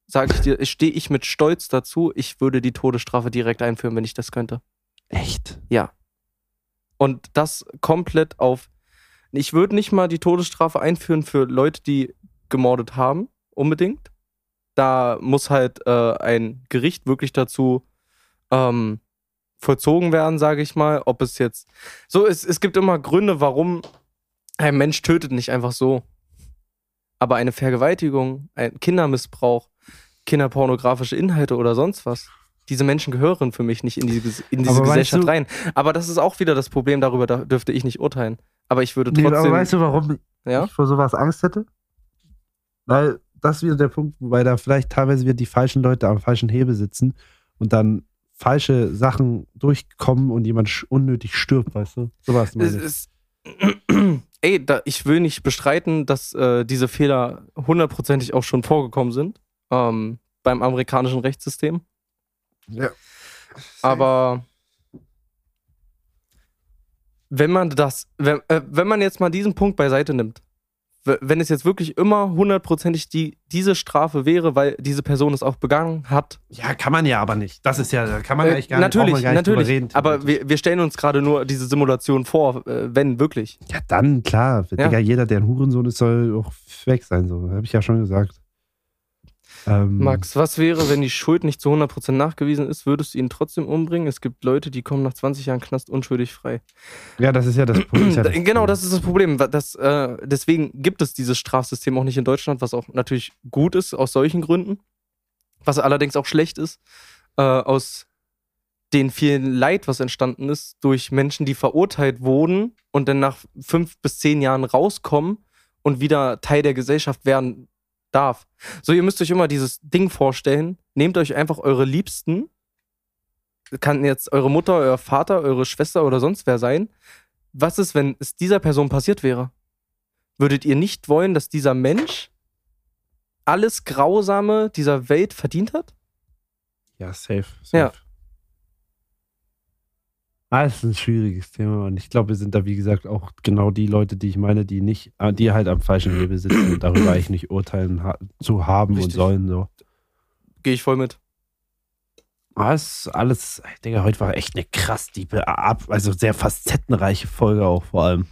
Sage ich dir, stehe ich mit Stolz dazu. Ich würde die Todesstrafe direkt einführen, wenn ich das könnte. Echt? Und das komplett auf. Ich würde nicht mal die Todesstrafe einführen für Leute, die gemordet haben, unbedingt. Da muss halt äh, ein Gericht wirklich dazu ähm, vollzogen werden, sage ich mal. Ob es jetzt. So, es, es gibt immer Gründe, warum ein Mensch tötet nicht einfach so. Aber eine Vergewaltigung, ein Kindermissbrauch, kinderpornografische Inhalte oder sonst was. Diese Menschen gehören für mich nicht in diese, in diese Aber Gesellschaft rein. Aber das ist auch wieder das Problem, darüber da dürfte ich nicht urteilen. Aber ich würde Nee, trotzdem. aber weißt du, warum ja? ich vor sowas Angst hätte? Weil das ist wieder der Punkt, wobei da vielleicht teilweise wieder die falschen Leute am falschen Hebel sitzen und dann falsche Sachen durchkommen und jemand unnötig stirbt, weißt du? Sowas Es meine ich. ist, ey, da, ich will nicht bestreiten, dass äh, diese Fehler hundertprozentig auch schon vorgekommen sind ähm, beim amerikanischen Rechtssystem. Ja. Aber wenn man das, wenn, äh, wenn man jetzt mal diesen Punkt beiseite nimmt, wenn es jetzt wirklich immer hundertprozentig die, diese Strafe wäre, weil diese Person es auch begangen hat, Ja, kann man ja aber nicht. Das ist ja, da kann man äh, eigentlich gar nicht, natürlich, man gar nicht natürlich. reden. aber wir, wir stellen uns gerade nur diese Simulation vor, äh, wenn wirklich. ja, dann, klar. Ja. Digga, jeder, der ein Hurensohn ist, soll auch weg sein, so. Habe ich ja schon gesagt. Ähm, Max, was wäre, wenn die Schuld nicht zu 100% nachgewiesen ist? Würdest du ihn trotzdem umbringen? Es gibt Leute, die kommen nach 20 Jahren Knast unschuldig frei. Ja, das ist ja das Problem. Ja das genau, das ist das Problem. Das, äh, deswegen gibt es dieses Strafsystem auch nicht in Deutschland, was auch natürlich gut ist aus solchen Gründen. Was allerdings auch schlecht ist, äh, aus den vielen Leid, was entstanden ist, durch Menschen, die verurteilt wurden und dann nach fünf bis zehn Jahren rauskommen und wieder Teil der Gesellschaft werden darf. So, ihr müsst euch immer dieses Ding vorstellen. Nehmt euch einfach eure Liebsten, kann jetzt eure Mutter, euer Vater, eure Schwester oder sonst wer sein. Was ist, wenn es dieser Person passiert wäre? Würdet ihr nicht wollen, dass dieser Mensch alles Grausame dieser Welt verdient hat? Ja, safe. safe. Ja. Ah, ist ein schwieriges Thema und ich glaube, wir sind da, wie gesagt, auch genau die Leute, die ich meine, die nicht, ah, die halt am falschen Hebel sitzen und darüber eigentlich nicht urteilen ha zu haben Richtig. und sollen. So. Gehe ich voll mit. Ah, es ist alles, ey, Digga, heute war echt eine krass diepe, ab, also sehr facettenreiche Folge auch vor allem.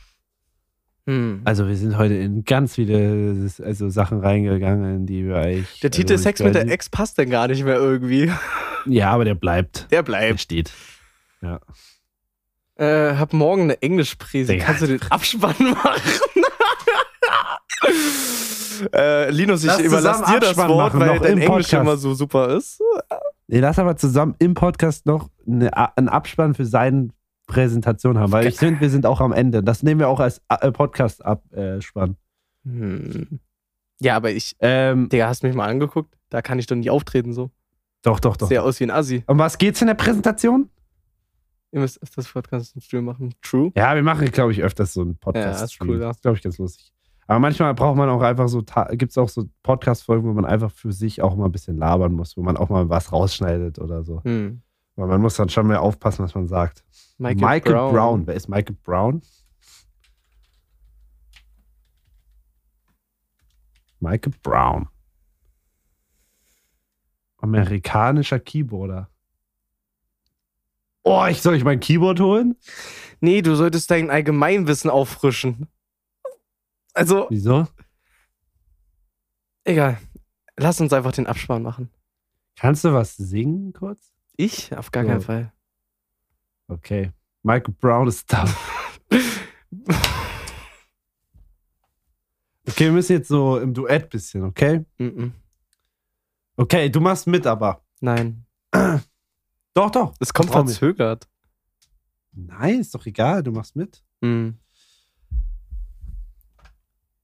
Hm. Also wir sind heute in ganz viele also Sachen reingegangen, die wir eigentlich. Der Titel also Sex mit der Ex passt denn gar nicht mehr irgendwie. Ja, aber der bleibt. Der Der bleibt. steht. Äh, hab morgen eine Englischpräse. Kannst du den Abspann machen? äh, Linus, ich Lass überlasse dir das Abspann Wort, machen, weil noch dein Englisch Podcast. immer so super ist. Nee, lass aber zusammen im Podcast noch eine, einen Abspann für seine Präsentation haben, weil ich finde, wir sind auch am Ende. Das nehmen wir auch als äh, Podcast-Abspann. Hm. Ja, aber ich, Ähm, Digga, hast du mich mal angeguckt? Da kann ich doch nicht auftreten so. doch, doch, doch. Sehe aus wie ein Assi. Um was geht's in der Präsentation? Ihr müsst öfters Podcast im Studio machen. True. Ja, wir machen, glaube ich, öfters so einen Podcast. Ja, ist cool. Das ist, glaube ich, ganz lustig. Aber manchmal braucht man auch einfach so, gibt es auch so Podcast-Folgen, wo man einfach für sich auch mal ein bisschen labern muss, wo man auch mal was rausschneidet oder so. Hm. Weil man muss dann schon mehr aufpassen, was man sagt. Michael, Brown. Wer ist Michael Brown? Michael Brown. Amerikanischer Keyboarder. Oh, ich soll ich mein Keyboard holen? Nee, du solltest dein Allgemeinwissen auffrischen. Also, Wieso? egal. Lass uns einfach den Abspann machen. Kannst du was singen kurz? Ich? Auf gar Ja. keinen Fall. Okay. Michael Brown ist da. Okay, wir müssen jetzt so im Duett bisschen, okay? Mhm. Okay, du machst mit, aber. Nein. Doch, doch. Es kommt verzögert. Nein, ist doch egal, du machst mit. Mhm.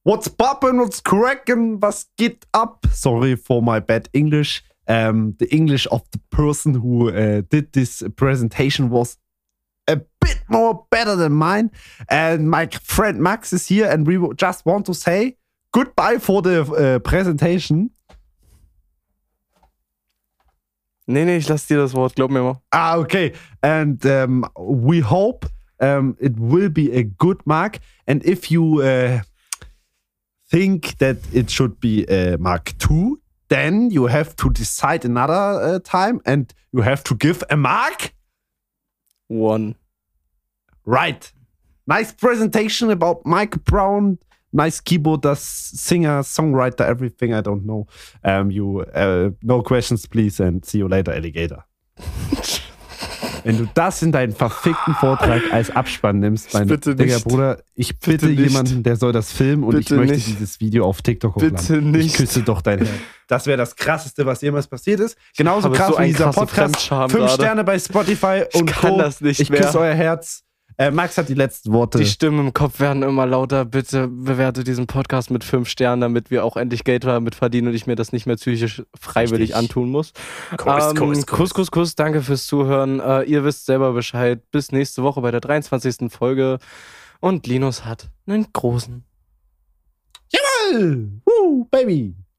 What's poppin', what's crackin', was geht ab? Sorry for my bad English. Um, the English of the person who uh, did this presentation was a bit more better than mine. And my friend Max is here, and we just want to say goodbye for the uh, presentation. Nee, nee, ich lass dir das Wort, glaub mir mal. Ah, okay. And um, we hope um, it will be a good mark. And if you uh, think that it should be a mark two, then you have to decide another uh, time and you have to give a mark. One. Right. Nice presentation about Mike Brown. Nice keyboard, das singer, songwriter, everything I don't know. Um, you uh, no questions, please, and see you later, Alligator. Wenn du das in deinen verfickten Vortrag als Abspann nimmst, mein Bitte Digga nicht. Bruder, ich Bitte bitte, jemanden, der soll das filmen und Bitte ich möchte nicht. dieses Video auf TikTok hochladen. Bitte nicht. Ich küsse doch dein Herz. Das wäre das krasseste, was jemals passiert ist. Genauso krass so wie dieser Podcast. Fünf. Sterne bei Spotify und Ich kann Co. das nicht Ich küsse euer Herz. Äh, Max hat die letzten Worte. Die Stimmen im Kopf werden immer lauter. Bitte bewerte diesen Podcast mit fünf Sternen, damit wir auch endlich Geld damit verdienen und ich mir das nicht mehr psychisch freiwillig Richtig. antun muss. Kuss, Ähm, Kuss, Kuss, Kuss, Kuss. Danke fürs Zuhören. Äh, ihr wisst selber Bescheid. Bis nächste Woche bei der 23. Folge. Und Linus hat einen großen. Woo, Baby.